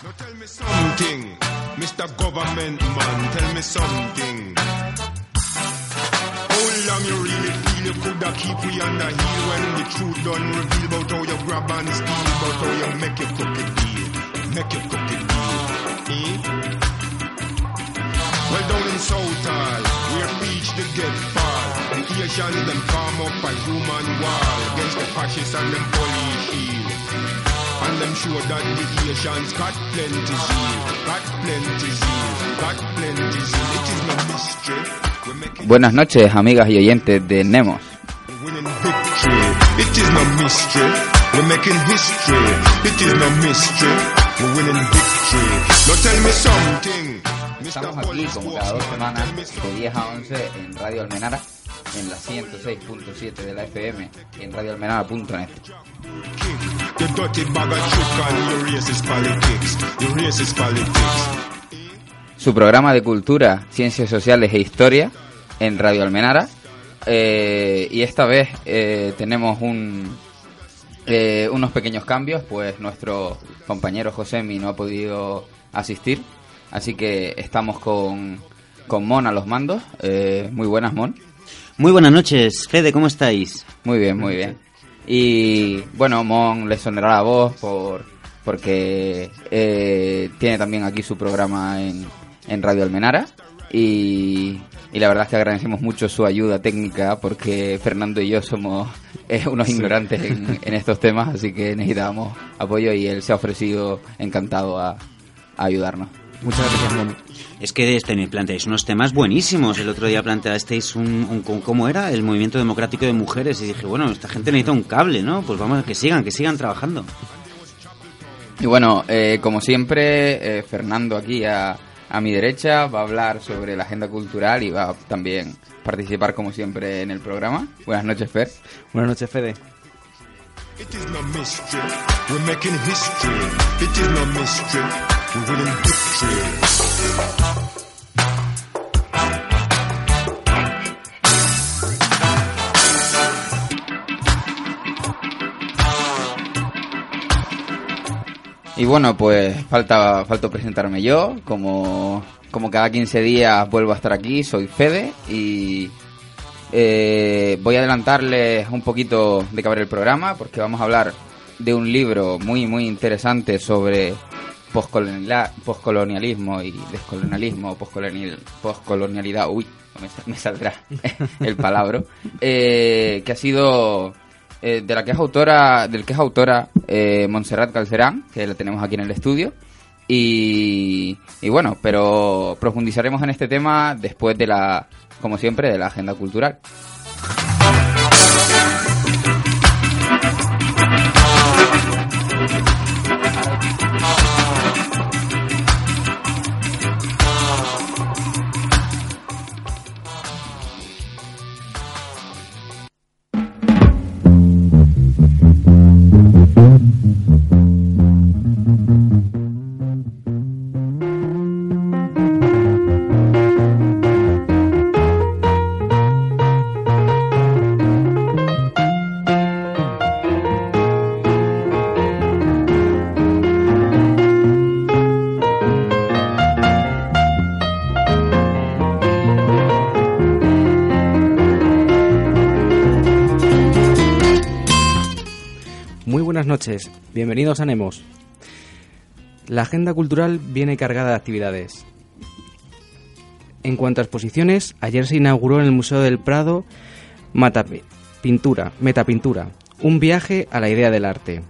Now tell me something, Mr. Government Man, tell me something. How long you really feel you coulda keep we the heel when the truth done reveal about how you grab and steal, about how you make your crooked deal, make your crooked deal. Eh? Well down in Southall, where beach they get fall, the Asians them form up a human wall against the fascists and them police shield. And them sure that the Asians got plenty zeal, got plenty zeal, got plenty zeal. It is no mystery. We're making Buenas noches, amigas y oyentes de Nemos. winning victory. It is no mystery. We're making history. It is no mystery. We're winning victory. Now tell me something. Mr. Estamos aquí como cada dos semanas de something. 10 a 11 en Radio Almenara, en la 106.7 de la FM y en politics. Su programa de cultura, ciencias sociales e historia en Radio Almenara. Eh, y esta vez eh, tenemos un, eh, unos pequeños cambios, pues nuestro compañero Josemi no ha podido asistir. Así que estamos con, con Mon a los mandos. Eh, muy buenas, Mon. Muy buenas noches, Fede, ¿cómo estáis? Muy bien, muy bien. Y bueno, Mon le sonará la voz por porque eh, tiene también aquí su programa en, en Radio Almenara y, y la verdad es que agradecemos mucho su ayuda técnica porque Fernando y yo somos eh, unos ignorantes en, en estos temas, así que necesitábamos apoyo y él se ha ofrecido encantado a, a ayudarnos. Muchas gracias, Mon. Es que este, me planteáis unos temas buenísimos. El otro día planteasteis un, un- ¿cómo era? El movimiento democrático de mujeres. Y dije, bueno, esta gente necesita un cable, ¿no? Pues vamos, que sigan, que sigan trabajando. Y bueno, eh, como siempre, eh, Fernando aquí a, a mi derecha va a hablar sobre la agenda cultural y va a también participar como siempre en el programa. Buenas noches, Fer. Buenas noches, Fede. It is Y bueno, pues falta, falta presentarme yo. Como, como cada 15 días vuelvo a estar aquí, soy Fede y eh, voy a adelantarles un poquito de va el programa porque vamos a hablar de un libro muy, muy interesante sobre poscolonialismo y descolonialismo, poscolonial, poscolonialidad. Uy, me saldrá el palabra. eh, que ha sido eh, de la que es autora, del que es autora eh, Montserrat Calcerán, que la tenemos aquí en el estudio. Y, y bueno, pero profundizaremos en este tema después de la, como siempre, de la agenda cultural. Noches, bienvenidos a Nemos. La agenda cultural viene cargada de actividades. En cuanto a exposiciones, ayer se inauguró en el Museo del Prado Mata Pintura, Metapintura, un viaje a la idea del arte.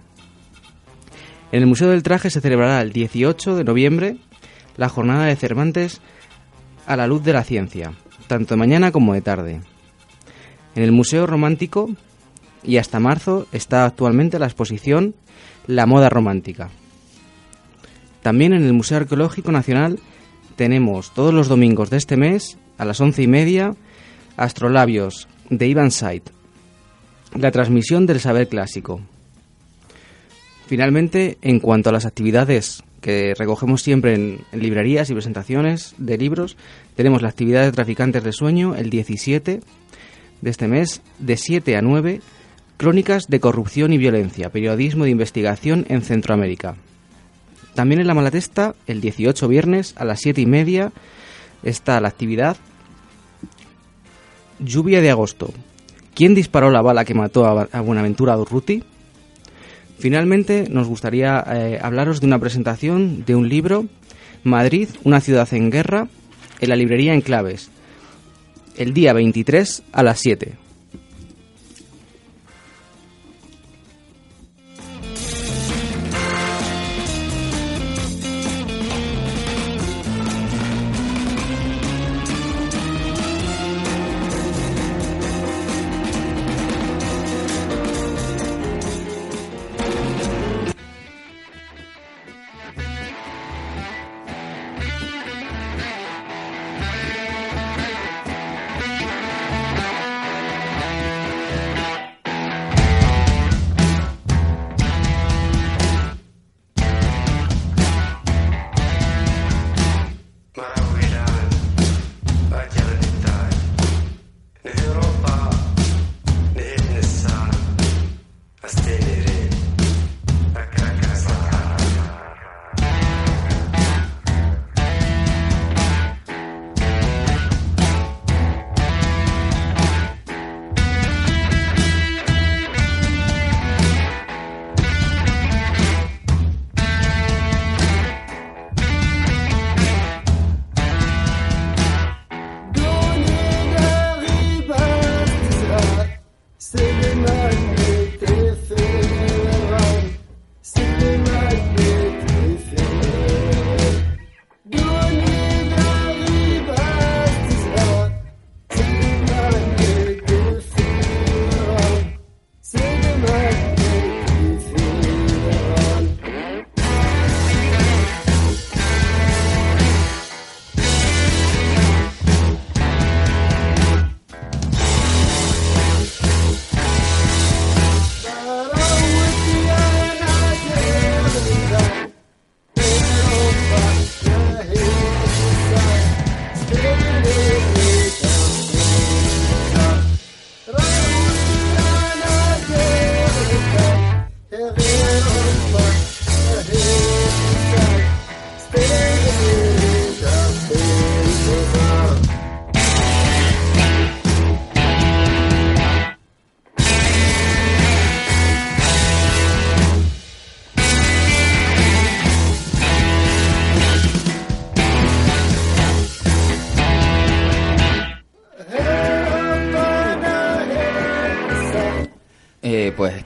En el Museo del Traje se celebrará el 18 de noviembre la jornada de Cervantes a la luz de la ciencia, tanto de mañana como de tarde. En el Museo Romántico y hasta marzo está actualmente la exposición La moda romántica. También en el Museo Arqueológico Nacional tenemos todos los domingos de este mes a las once y media Astrolabios de Ivan Sight, la transmisión del saber clásico. Finalmente, en cuanto a las actividades que recogemos siempre en, en librerías y presentaciones de libros, tenemos la actividad de traficantes de sueño el 17 de este mes, de 7 a 9, Crónicas de corrupción y violencia, periodismo de investigación en Centroamérica. También en la Malatesta, el 18 viernes a las 7 y media, está la actividad Lluvia de agosto. ¿Quién disparó la bala que mató a Buenaventura Durruti? Finalmente, nos gustaría eh, hablaros de una presentación de un libro, Madrid, una ciudad en guerra, en la librería en Claves, el día 23 a las 7.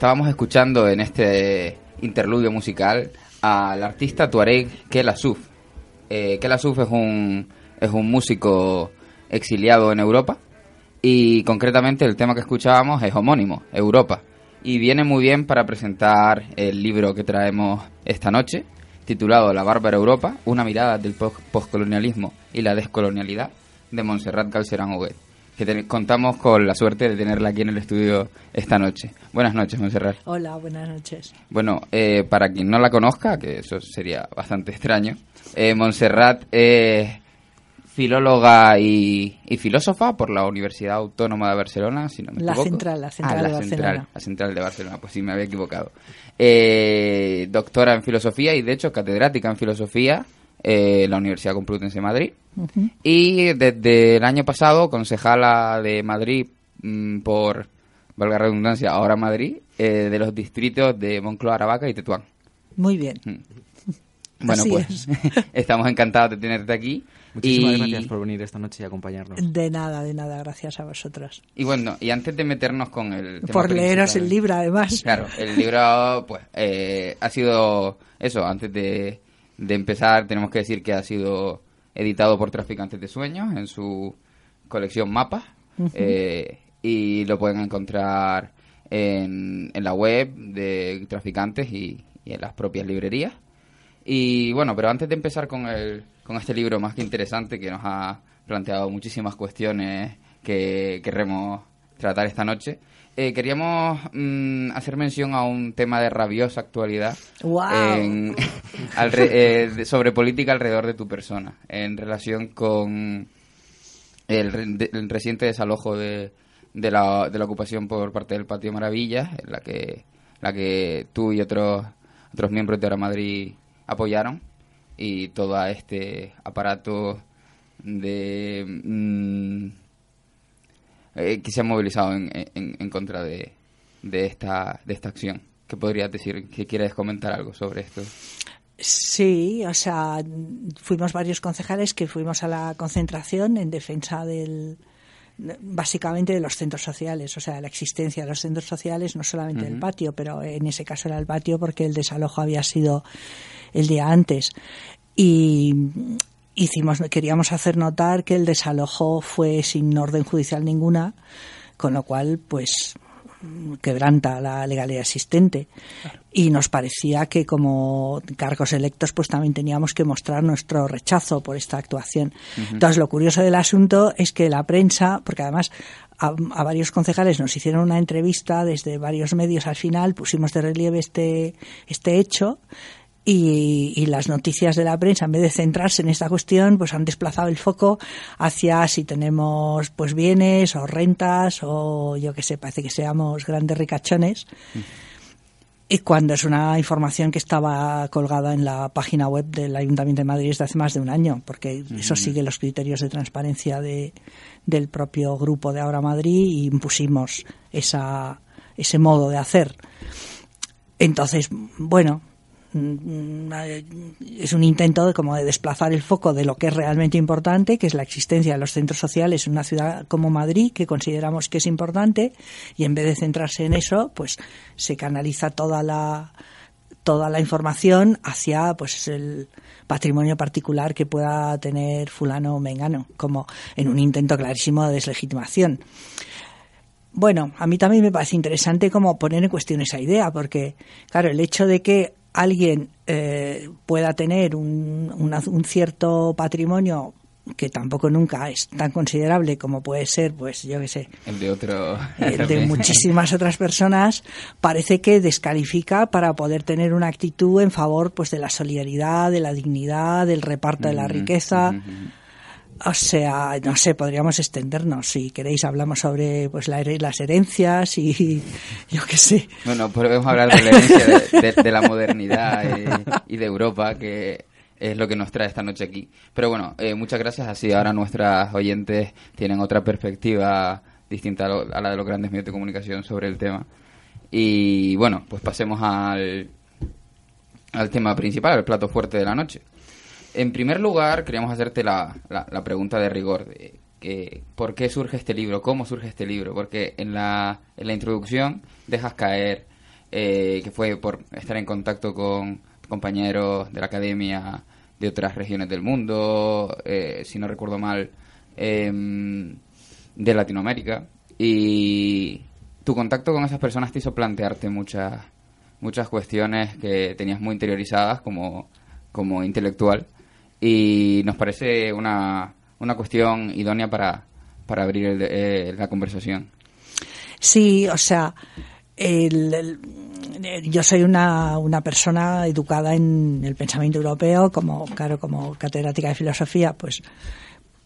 Estábamos escuchando en este interludio musical al artista tuareg Kela Suf. Eh, Kela Suf es un, es un músico exiliado en Europa y concretamente el tema que escuchábamos es homónimo, Europa. Y viene muy bien para presentar el libro que traemos esta noche, titulado La Bárbara Europa, una mirada del postcolonialismo y la descolonialidad, de Montserrat Calcerán Huguet que contamos con la suerte de tenerla aquí en el estudio esta noche. Buenas noches, Monserrat. Hola, buenas noches. Bueno, eh, para quien no la conozca, que eso sería bastante extraño, eh, Montserrat es filóloga y, filósofa por la Universidad Autónoma de Barcelona, si no me la equivoco. Central, la central ah, de Barcelona. la central de Barcelona, pues sí, me había equivocado. Eh, doctora en filosofía y, de hecho, catedrática en filosofía eh, la Universidad Complutense de Madrid. Y desde el año pasado, concejala de Madrid mm, por, valga la redundancia, ahora Madrid, eh, de los distritos de Moncloa, Aravaca y Tetuán. Muy bien. Mm. Bueno, pues estamos encantados de tenerte aquí. Muchísimas gracias por venir esta noche y acompañarnos. De nada, de nada, gracias a vosotros. Y bueno, y antes de meternos con el... por leeros el libro, además. Claro, el libro, pues, eh, ha sido eso, antes de, de empezar, tenemos que decir que ha sido editado por Traficantes de Sueños en su colección Mapas. Eh, y lo pueden encontrar en, en, la web de Traficantes y, en las propias librerías. Y bueno, pero antes de empezar con, el, con este libro más que interesante que nos ha planteado muchísimas cuestiones que queremos tratar esta noche, eh, queríamos mm, hacer mención a un tema de rabiosa actualidad eh, sobre política alrededor de tu persona, en relación con el, reciente desalojo de, de, la, de la ocupación por parte del Patio Maravillas, en la que, la que tú y otros, otros miembros de Ahora Madrid apoyaron y todo este aparato de mm, eh, que se ha movilizado en, en, contra de, de, esta, de esta acción. ¿Qué podrías decir? ¿Qué quieres comentar algo sobre esto? Sí, o sea, fuimos varios concejales que fuimos a la concentración en defensa del, básicamente de los centros sociales, o sea, la existencia de los centros sociales, no solamente del patio, pero en ese caso era el patio porque el desalojo había sido el día antes. Y hicimos, queríamos hacer notar que el desalojo fue sin orden judicial ninguna, con lo cual, pues, quebranta la legalidad existente. Y nos parecía que como cargos electos pues también teníamos que mostrar nuestro rechazo por esta actuación. Entonces lo curioso del asunto es que la prensa, porque además a, varios concejales nos hicieron una entrevista desde varios medios al final, pusimos de relieve este, este hecho y, las noticias de la prensa, en vez de centrarse en esta cuestión, pues han desplazado el foco hacia si tenemos pues bienes o rentas o yo que sé, parece que seamos grandes ricachones. Y cuando es una información que estaba colgada en la página web del Ayuntamiento de Madrid desde hace más de un año, porque eso sigue los criterios de transparencia de, del propio grupo de Ahora Madrid y impusimos esa, ese modo de hacer. Entonces, bueno, es un intento de, como de desplazar el foco de lo que es realmente importante, que es la existencia de los centros sociales en una ciudad como Madrid, que consideramos que es importante, y en vez de centrarse en eso, pues se canaliza toda la toda la información hacia pues el patrimonio particular que pueda tener fulano o mengano, como en un intento clarísimo de deslegitimación. Bueno, a mí también me parece interesante como poner en cuestión esa idea, porque, claro, el hecho de que alguien eh, pueda tener un, un, cierto patrimonio que tampoco nunca es tan considerable como puede ser, pues yo qué sé, el de otro, el de muchísimas otras personas, parece que descalifica para poder tener una actitud en favor, pues, de la solidaridad, de la dignidad, del reparto de la riqueza. O sea, no sé, podríamos extendernos. Si queréis, hablamos sobre pues las herencias y yo qué sé. Bueno, podemos hablar de la herencia de, la modernidad y, de Europa, que es lo que nos trae esta noche aquí. Pero bueno, eh, muchas gracias. Así ahora nuestras oyentes tienen otra perspectiva distinta a, la de los grandes medios de comunicación sobre el tema. Y bueno, pues pasemos al, al tema principal, el plato fuerte de la noche. En primer lugar, queríamos hacerte la, la, pregunta de rigor. De, ¿Por qué surge este libro? ¿Cómo surge este libro? Porque en la, en la introducción dejas caer eh, que fue por estar en contacto con compañeros de la academia de otras regiones del mundo, eh, si no recuerdo mal, em, de Latinoamérica. Y tu contacto con esas personas te hizo plantearte muchas, muchas cuestiones que tenías muy interiorizadas como, como intelectual y nos parece una, una cuestión idónea para, para abrir eh, la conversación. Sí, o sea, yo soy una, una persona educada en el pensamiento europeo, como, claro, como catedrática de filosofía, pues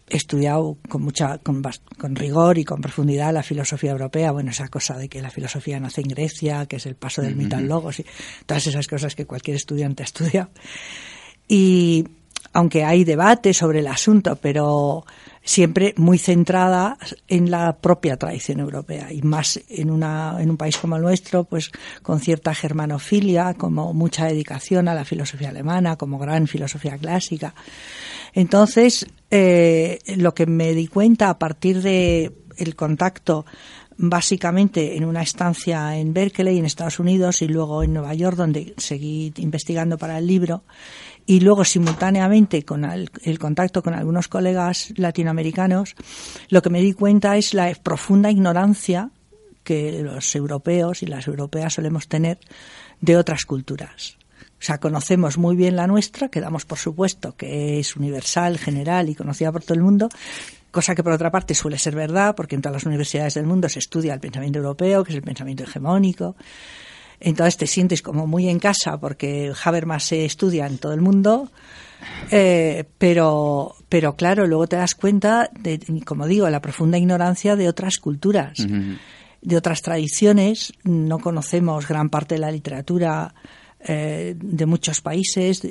he estudiado con mucha con, con, rigor y con profundidad la filosofía europea bueno esa cosa de que la filosofía nace en Grecia que es el paso del mito al logos y todas esas cosas que cualquier estudiante estudia y aunque hay debate sobre el asunto, pero siempre muy centrada en la propia tradición europea y más en, una, en un país como el nuestro, pues con cierta germanofilia, como mucha dedicación a la filosofía alemana, como gran filosofía clásica. Entonces, eh, lo que me di cuenta a partir de el contacto básicamente en una estancia en Berkeley, en Estados Unidos, y luego en Nueva York, donde seguí investigando para el libro, y luego simultáneamente con el, contacto con algunos colegas latinoamericanos, lo que me di cuenta es la profunda ignorancia que los europeos y las europeas solemos tener de otras culturas. O sea, conocemos muy bien la nuestra, que damos por supuesto que es universal, general y conocida por todo el mundo, cosa que por otra parte suele ser verdad, porque en todas las universidades del mundo se estudia el pensamiento europeo, que es el pensamiento hegemónico, entonces te sientes como muy en casa porque Habermas se estudia en todo el mundo, eh, pero, pero claro, luego te das cuenta de, como digo, la profunda ignorancia de otras culturas, de otras tradiciones. No conocemos gran parte de la literatura eh, de muchos países,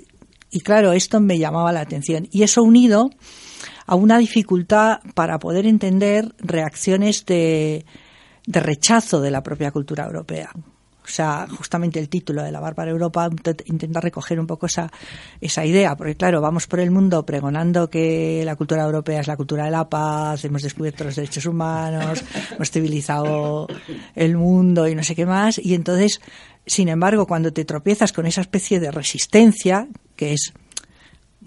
y claro, esto me llamaba la atención. Y eso unido a una dificultad para poder entender reacciones de, de rechazo de la propia cultura europea. O sea, justamente el título de La Bárbara Europa intenta recoger un poco esa, esa idea, porque claro, vamos por el mundo pregonando que la cultura europea es la cultura de la paz, hemos descubierto los derechos humanos, hemos civilizado el mundo y no sé qué más, y entonces, sin embargo, cuando te tropiezas con esa especie de resistencia, que es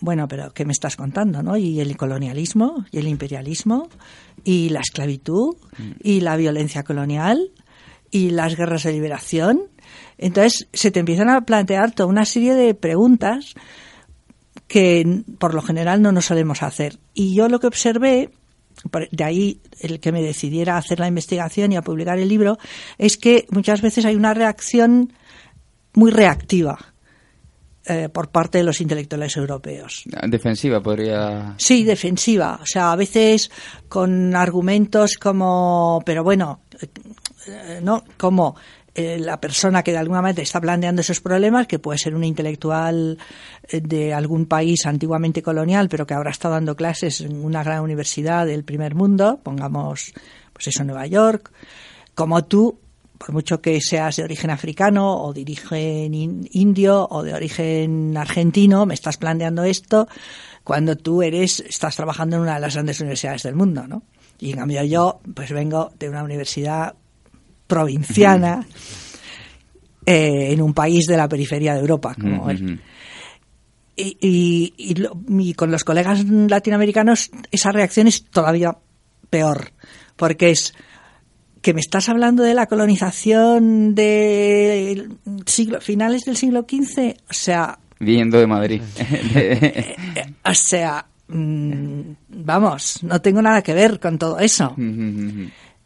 bueno, pero ¿qué me estás contando, no? Y el colonialismo, y el imperialismo, y la esclavitud, y la violencia colonial, y las guerras de liberación. Entonces se te empiezan a plantear toda una serie de preguntas que por lo general no nos solemos hacer. Y yo lo que observé, de ahí el que me decidiera a hacer la investigación y a publicar el libro, es que muchas veces hay una reacción muy reactiva eh, por parte de los intelectuales europeos. Defensiva podría. Sí, defensiva. O sea, a veces con argumentos como, pero bueno, ¿no? Como eh, la persona que de alguna manera está planteando esos problemas, que puede ser un intelectual eh, de algún país antiguamente colonial, pero que ahora está dando clases en una gran universidad del primer mundo, pongamos, pues eso, Nueva York, como tú, por mucho que seas de origen africano o de origen indio o de origen argentino, me estás planteando esto cuando tú eres, estás trabajando en una de las grandes universidades del mundo, ¿no? Y en cambio yo, pues vengo de una universidad provinciana eh, en un país de la periferia de Europa, como él. Y, y, con los colegas latinoamericanos esa reacción es todavía peor, porque es que me estás hablando de la colonización de siglo, finales del siglo XV, o sea... Viendo de Madrid. O sea, mm, vamos, no tengo nada que ver con todo eso.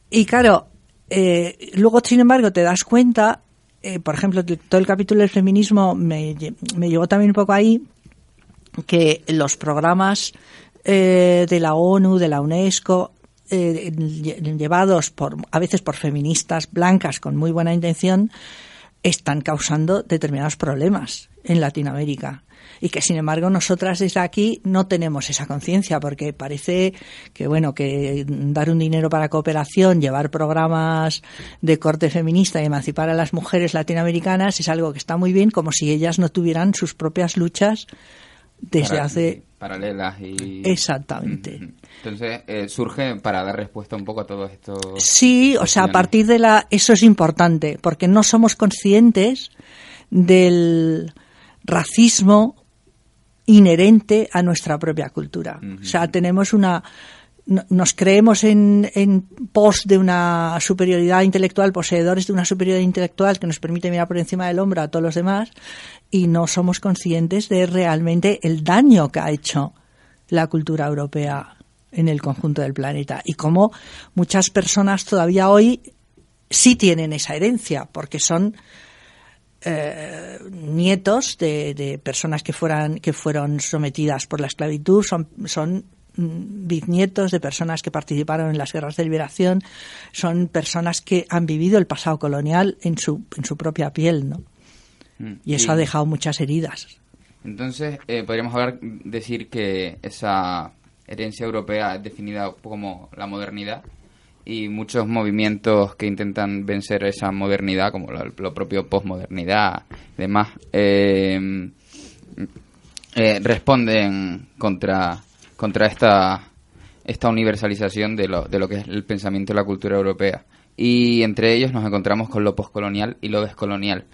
Y claro, eh, luego, sin embargo, te das cuenta, eh, por ejemplo, todo el capítulo del feminismo me, me llevó también un poco ahí, que los programas eh, de la ONU, de la UNESCO, llevados por, a veces por feministas blancas con muy buena intención, están causando determinados problemas en Latinoamérica. Y que sin embargo nosotras desde aquí no tenemos esa conciencia porque parece que bueno que dar un dinero para cooperación, llevar programas de corte feminista y emancipar a las mujeres latinoamericanas es algo que está muy bien como si ellas no tuvieran sus propias luchas desde hace paralelas y exactamente. Entonces eh, surge para dar respuesta un poco a todo esto sí o sea a partir de la eso es importante porque no somos conscientes del racismo inherente a nuestra propia cultura. O sea, tenemos una nos creemos en, pos de una superioridad intelectual, poseedores de una superioridad intelectual que nos permite mirar por encima del hombro a todos los demás y no somos conscientes de realmente el daño que ha hecho la cultura europea en el conjunto del planeta y cómo muchas personas todavía hoy sí tienen esa herencia porque son eh, nietos de, personas que fueran que fueron sometidas por la esclavitud son son bisnietos de personas que participaron en las guerras de liberación son personas que han vivido el pasado colonial en su en su propia piel no mm, y eso ha dejado muchas heridas. Entonces eh, podríamos hablar decir que esa herencia europea es definida como la modernidad y muchos movimientos que intentan vencer esa modernidad, como lo, propio posmodernidad y demás, eh, eh, responden contra, contra esta, esta universalización de lo, de lo que es el pensamiento y la cultura europea. Y entre ellos nos encontramos con lo poscolonial y lo descolonial.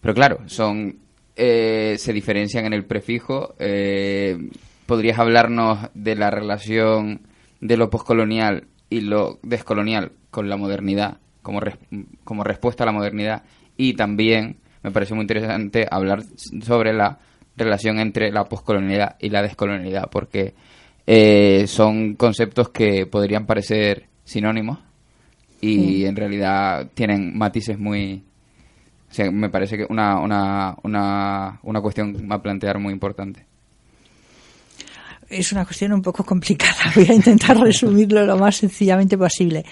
Pero claro, son eh, se diferencian en el prefijo. ¿Podrías hablarnos de la relación de lo poscolonial y lo descolonial con la modernidad, como, como respuesta a la modernidad, y también me parece muy interesante hablar sobre la relación entre la poscolonialidad y la descolonialidad, porque eh, son conceptos que podrían parecer sinónimos y en realidad tienen matices muy... me parece que una, una, una, una cuestión a plantear muy importante es una cuestión un poco complicada. Voy a intentar resumirlo lo más sencillamente posible.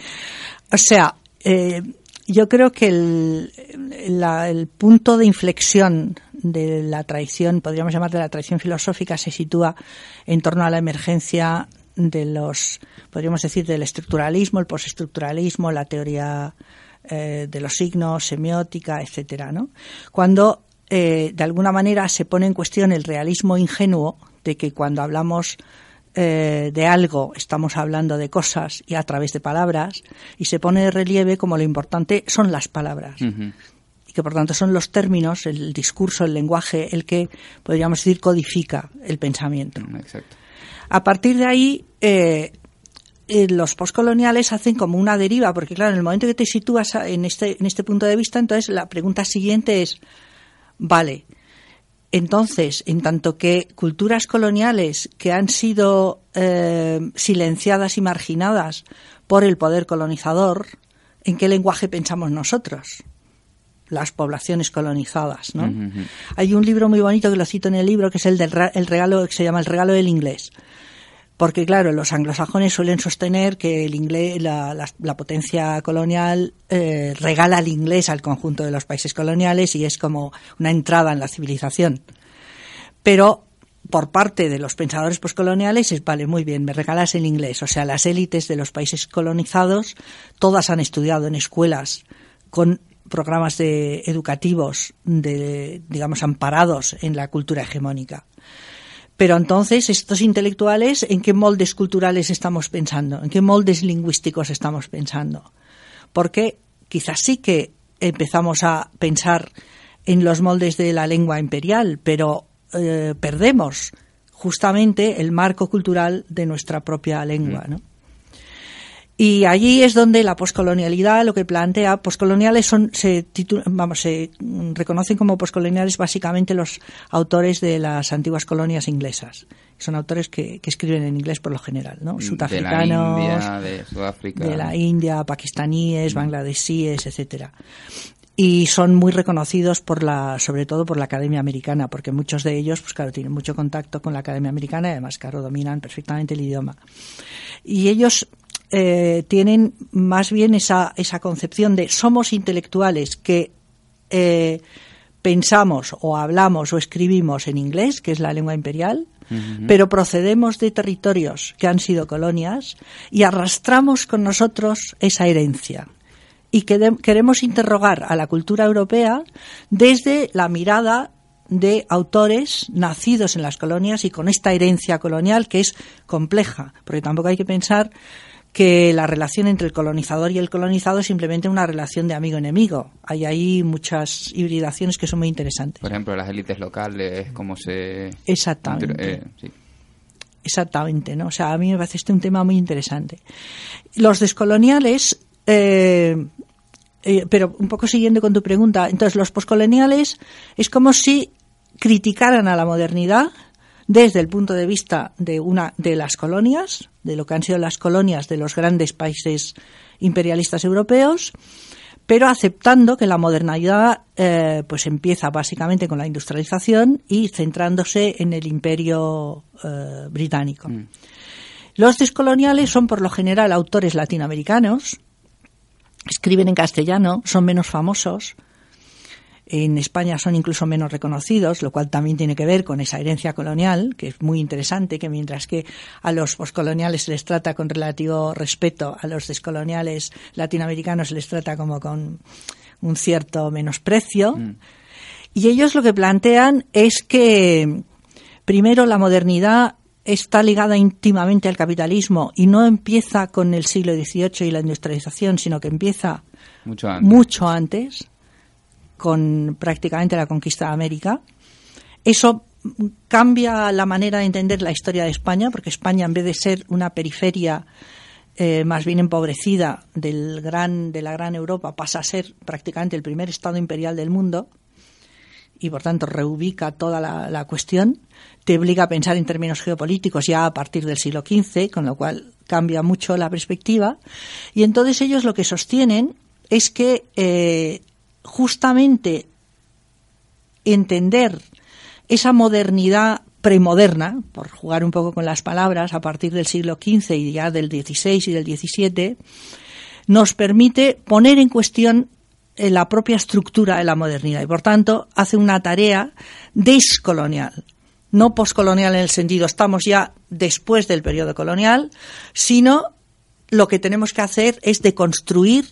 O sea, eh, yo creo que el, punto de inflexión de la tradición, podríamos llamar de la tradición filosófica, se sitúa en torno a la emergencia de los, podríamos decir, del estructuralismo, el postestructuralismo, la teoría eh, de los signos, semiótica, etcétera, ¿no? Cuando eh, de alguna manera se pone en cuestión el realismo ingenuo de que cuando hablamos eh, de algo estamos hablando de cosas y a través de palabras y se pone de relieve como lo importante son las palabras que por tanto son los términos, el discurso, el lenguaje, el que podríamos decir codifica el pensamiento. Exacto. A partir de ahí, eh, eh, los postcoloniales hacen como una deriva, porque claro, en el momento que te sitúas en este, en este punto de vista, entonces la pregunta siguiente es, vale, entonces, en tanto que culturas coloniales que han sido eh, silenciadas y marginadas por el poder colonizador, ¿en qué lenguaje pensamos nosotros? Las poblaciones colonizadas, ¿no? Hay un libro muy bonito que lo cito en el libro que es el del el regalo que se llama el regalo del inglés porque claro, los anglosajones suelen sostener que el inglés, la, la, potencia colonial eh, regala el inglés al conjunto de los países coloniales y es como una entrada en la civilización. Pero por parte de los pensadores poscoloniales es, vale, muy bien, me regalas el inglés. O sea, las élites de los países colonizados, todas han estudiado en escuelas con programas de, educativos, de, digamos, amparados en la cultura hegemónica. Pero entonces, estos intelectuales, ¿en qué moldes culturales estamos pensando? ¿En qué moldes lingüísticos estamos pensando? Porque quizás sí que empezamos a pensar en los moldes de la lengua imperial, pero eh, perdemos justamente el marco cultural de nuestra propia lengua, ¿no? Y allí es donde la poscolonialidad lo que plantea, poscoloniales son, se, vamos, se reconocen como poscoloniales básicamente los autores de las antiguas colonias inglesas. Son autores que, escriben en inglés por lo general, ¿no? Sudafricanos. De la India, de Sudáfrica. De la India, pakistaníes, bangladesíes, etcétera y son muy reconocidos por la, sobre todo por la Academia Americana, porque muchos de ellos, pues claro, tienen mucho contacto con la Academia Americana y además, claro, dominan perfectamente el idioma. Y ellos eh, tienen más bien esa, esa concepción de somos intelectuales que eh, pensamos o hablamos o escribimos en inglés, que es la lengua imperial, pero procedemos de territorios que han sido colonias y arrastramos con nosotros esa herencia. Y queremos interrogar a la cultura europea desde la mirada de autores nacidos en las colonias y con esta herencia colonial que es compleja, porque tampoco hay que pensar que la relación entre el colonizador y el colonizado es simplemente una relación de amigo-enemigo. Hay ahí muchas hibridaciones que son muy interesantes. Por ejemplo, las élites locales, cómo se... Exactamente. Eh, Exactamente, ¿no? O sea, a mí me parece este un tema muy interesante. Los descoloniales, eh, eh, pero un poco siguiendo con tu pregunta, entonces los poscoloniales es como si criticaran a la modernidad desde el punto de vista de una de las colonias, de lo que han sido las colonias de los grandes países imperialistas europeos, pero aceptando que la modernidad eh, pues empieza básicamente con la industrialización y centrándose en el imperio eh, británico. Mm. Los descoloniales son por lo general autores latinoamericanos, escriben en castellano, son menos famosos, en España son incluso menos reconocidos, lo cual también tiene que ver con esa herencia colonial, que es muy interesante, que mientras que a los poscoloniales se les trata con relativo respeto, a los descoloniales latinoamericanos se les trata como con un cierto menosprecio. Mm. Y ellos lo que plantean es que, primero, la modernidad está ligada íntimamente al capitalismo y no empieza con el siglo XVIII y la industrialización, sino que empieza mucho antes con prácticamente la conquista de América. Eso cambia la manera de entender la historia de España, porque España, en vez de ser una periferia eh, más bien empobrecida del gran, de la gran Europa, pasa a ser prácticamente el primer Estado imperial del mundo y, por tanto, reubica toda la, cuestión. Te obliga a pensar en términos geopolíticos ya a partir del siglo XV, con lo cual cambia mucho la perspectiva. Y entonces ellos lo que sostienen es que eh, justamente entender esa modernidad premoderna, por jugar un poco con las palabras, a partir del siglo XV y ya del XVI y del XVII, nos permite poner en cuestión eh, la propia estructura de la modernidad y por tanto hace una tarea descolonial, no poscolonial en el sentido estamos ya después del periodo colonial, sino lo que tenemos que hacer es deconstruir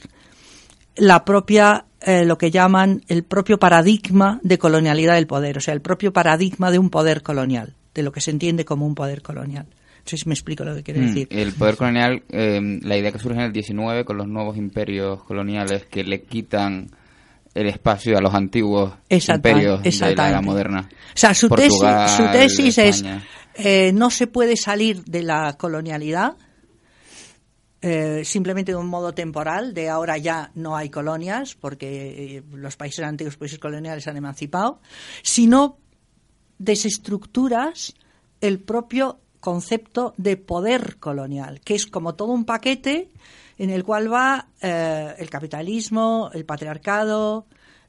la propia eh, lo que llaman el propio paradigma de colonialidad del poder, o sea, el propio paradigma de un poder colonial, de lo que se entiende como un poder colonial. No sé si me explico lo que quiere Mm, decir. El poder colonial, eh, la idea que surge en el 19 con los nuevos imperios coloniales que le quitan el espacio a los antiguos imperios de la era moderna. O sea, su tesis, su tesis es eh, no se puede salir de la colonialidad eh, simplemente de un modo temporal, de ahora ya no hay colonias porque eh, los países antiguos países coloniales han emancipado, sino desestructuras el propio concepto de poder colonial, que es como todo un paquete en el cual va eh, el capitalismo, el patriarcado,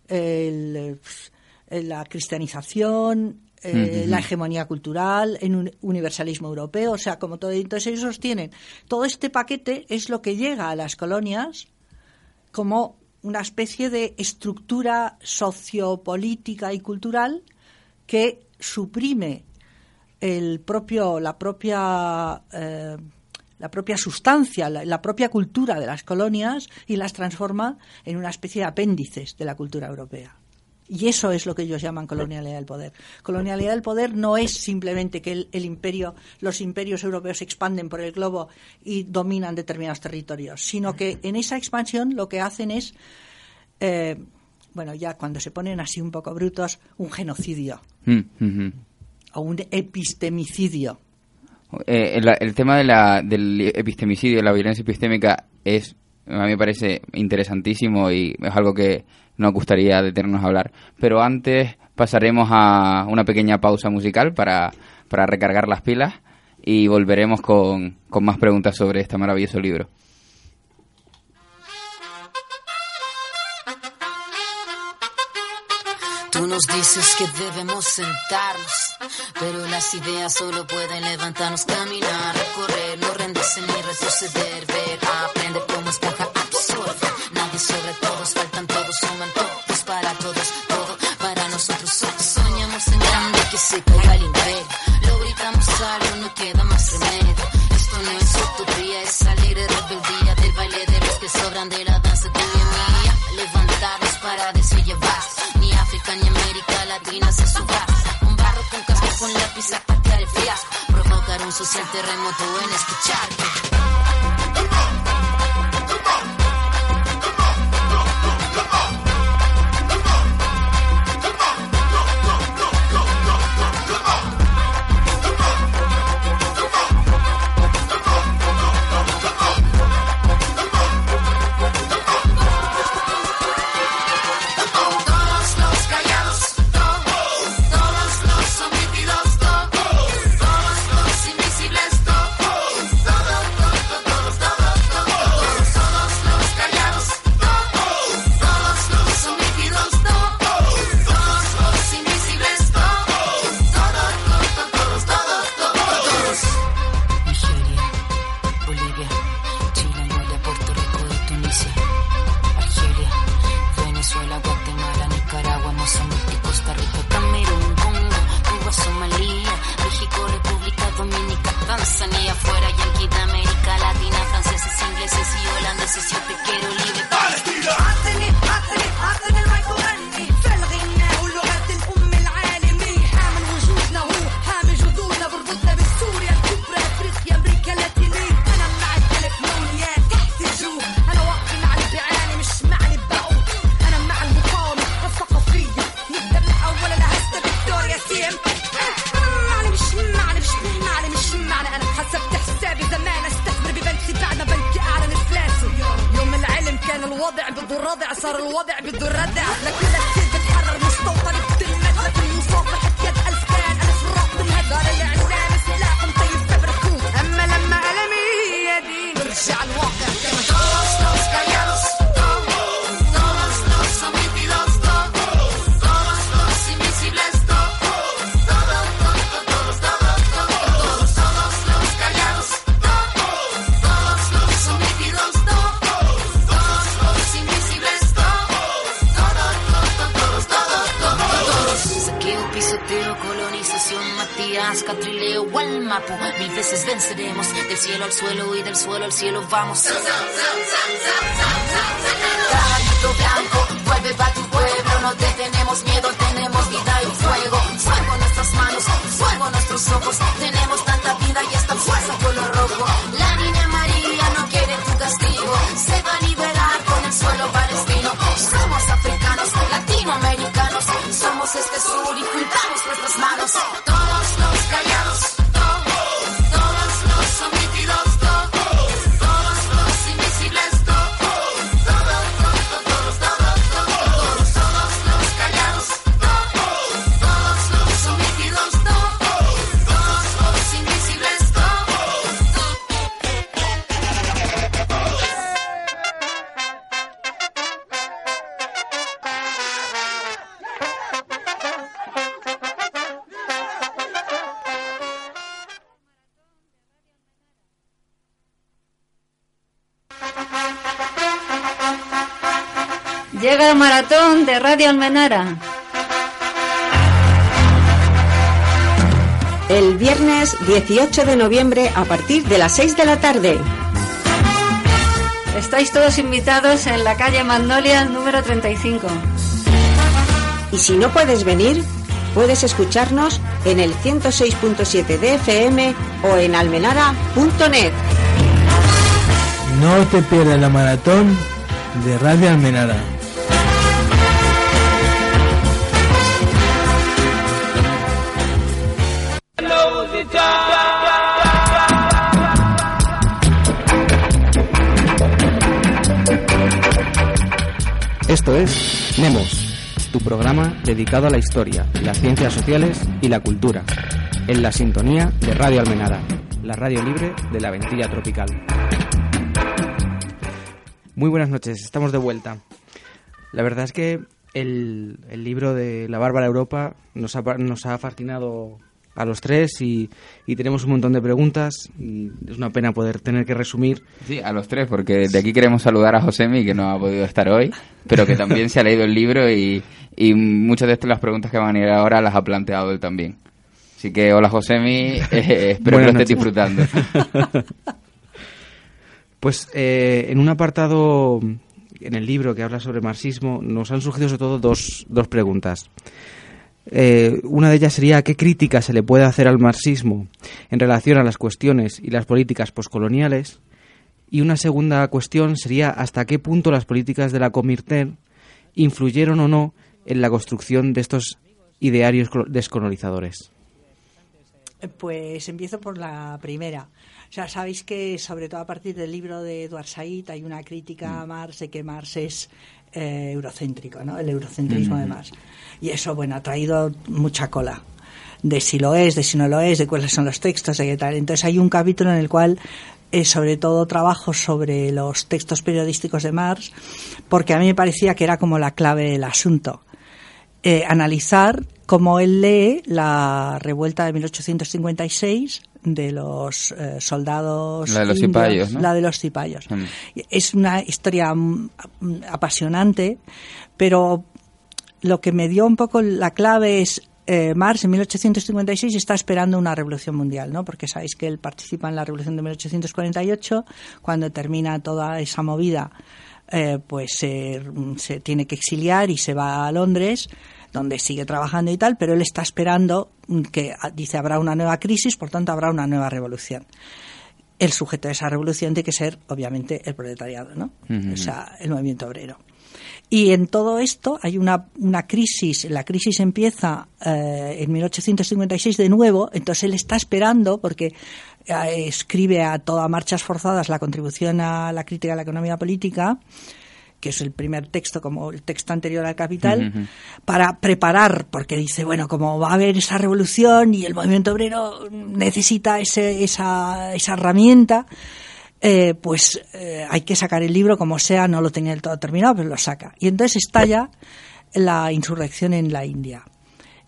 el, la cristianización, eh, la hegemonía cultural, el un- universalismo europeo, o sea, como todo. Entonces ellos tienen todo este paquete es lo que llega a las colonias como una especie de estructura sociopolítica y cultural que suprime el propio, la propia eh, la propia sustancia, la, la propia cultura de las colonias y las transforma en una especie de apéndices de la cultura europea. Y eso es lo que ellos llaman colonialidad del poder. Colonialidad del poder no es simplemente que el, el imperio, los imperios europeos se expanden por el globo y dominan determinados territorios, sino que en esa expansión lo que hacen es, eh, bueno, ya cuando se ponen así un poco brutos, un genocidio Mm, o un epistemicidio. Eh, el, el tema de la, del epistemicidio, la violencia epistémica, es a mí me parece interesantísimo y es algo que nos gustaría detenernos a hablar. Pero antes pasaremos a una pequeña pausa musical para, para recargar las pilas y volveremos con, con más preguntas sobre este maravilloso libro. Tú nos dices que debemos sentarnos, pero las ideas solo pueden levantarnos, caminar, recorrer, no rendirse ni retroceder, ver, aprender cómo esponja. Nadie sobre todos, faltan todos, suman todos para todos, todo para nosotros. So- Soñamos en grande que se caiga el imperio, lo gritamos algo, no queda más remedio. Esto no es utopía, es de rebeldía del baile de los que sobran de la danza tuya y mía. Levantarnos para decir ni África ni América Latina se suba. Un barro con casco con lápiz a patear el fiasco, provocar un social terremoto en escucharte. الرضع صار الوضع بده الردع لكن suelo y del suelo al cielo vamos. Radio Almenara. El viernes 18 de noviembre a partir de las 6 de la tarde. Estáis todos invitados en la calle Magnolia número 35. Y si no puedes venir, puedes escucharnos en el 106.7 de FM o en almenara.net. No te pierdas la maratón de Radio Almenara. Esto es Nemos, tu programa dedicado a la historia, las ciencias sociales y la cultura, en la sintonía de Radio Almenara, la radio libre de la ventilla tropical. Muy buenas noches, estamos de vuelta. La verdad es que el, el libro de La Bárbara Europa nos ha, nos ha fascinado a los tres y, y tenemos un montón de preguntas y es una pena poder tener que resumir Sí, a los tres, porque de aquí queremos saludar a Josemi, que no ha podido estar hoy, pero que también se ha leído el libro y, y muchas de estas las preguntas que van a ir ahora las ha planteado él también. Así que hola Josemi, eh, espero que lo Buenas estés disfrutando. Pues eh, en un apartado en el libro que habla sobre marxismo nos han surgido sobre todo dos, dos preguntas. Eh, una de ellas sería qué crítica se le puede hacer al marxismo en relación a las cuestiones y las políticas poscoloniales. Y una segunda cuestión sería hasta qué punto las políticas de la Comintern influyeron o no en la construcción de estos idearios colo- descolonizadores. Pues empiezo por la primera. O sea, sabéis que sobre todo a partir del libro de Eduard Said hay una crítica a Marx de que Marx es eh, eurocéntrico, ¿no? El eurocentrismo de Marx. Y eso, bueno, ha traído mucha cola de si lo es, de si no lo es, de cuáles son los textos, de qué tal. Entonces hay un capítulo en el cual eh, sobre todo trabajo sobre los textos periodísticos de Marx, porque a mí me parecía que era como la clave del asunto eh, analizar cómo él lee la revuelta de 1856 de los eh, soldados La de los indios, cipayos, ¿no? la de los cipayos. Mm. Es una historia mm, apasionante, pero lo que me dio un poco la clave es eh, Marx en 1856 está esperando una revolución mundial, ¿no? Porque sabéis que él participa en la revolución de 1848, cuando termina toda esa movida, eh, pues eh, se tiene que exiliar y se va a Londres, donde sigue trabajando y tal, pero él está esperando que ah, dice habrá una nueva crisis, por tanto habrá una nueva revolución. El sujeto de esa revolución tiene que ser, obviamente, el proletariado, ¿no? Ujú. O sea, el movimiento obrero. Y en todo esto hay una, una crisis, la crisis empieza eh, en 1856 de nuevo, entonces él está esperando porque eh, escribe a todas marchas forzadas la contribución a la crítica de la economía política, que es el primer texto como el texto anterior al Capital, para preparar, porque dice, bueno, como va a haber esa revolución y el movimiento obrero necesita ese, esa, esa herramienta, eh, pues eh, hay que sacar el libro como sea, no lo tenía del todo terminado, pero lo saca. Y entonces estalla la insurrección en la India.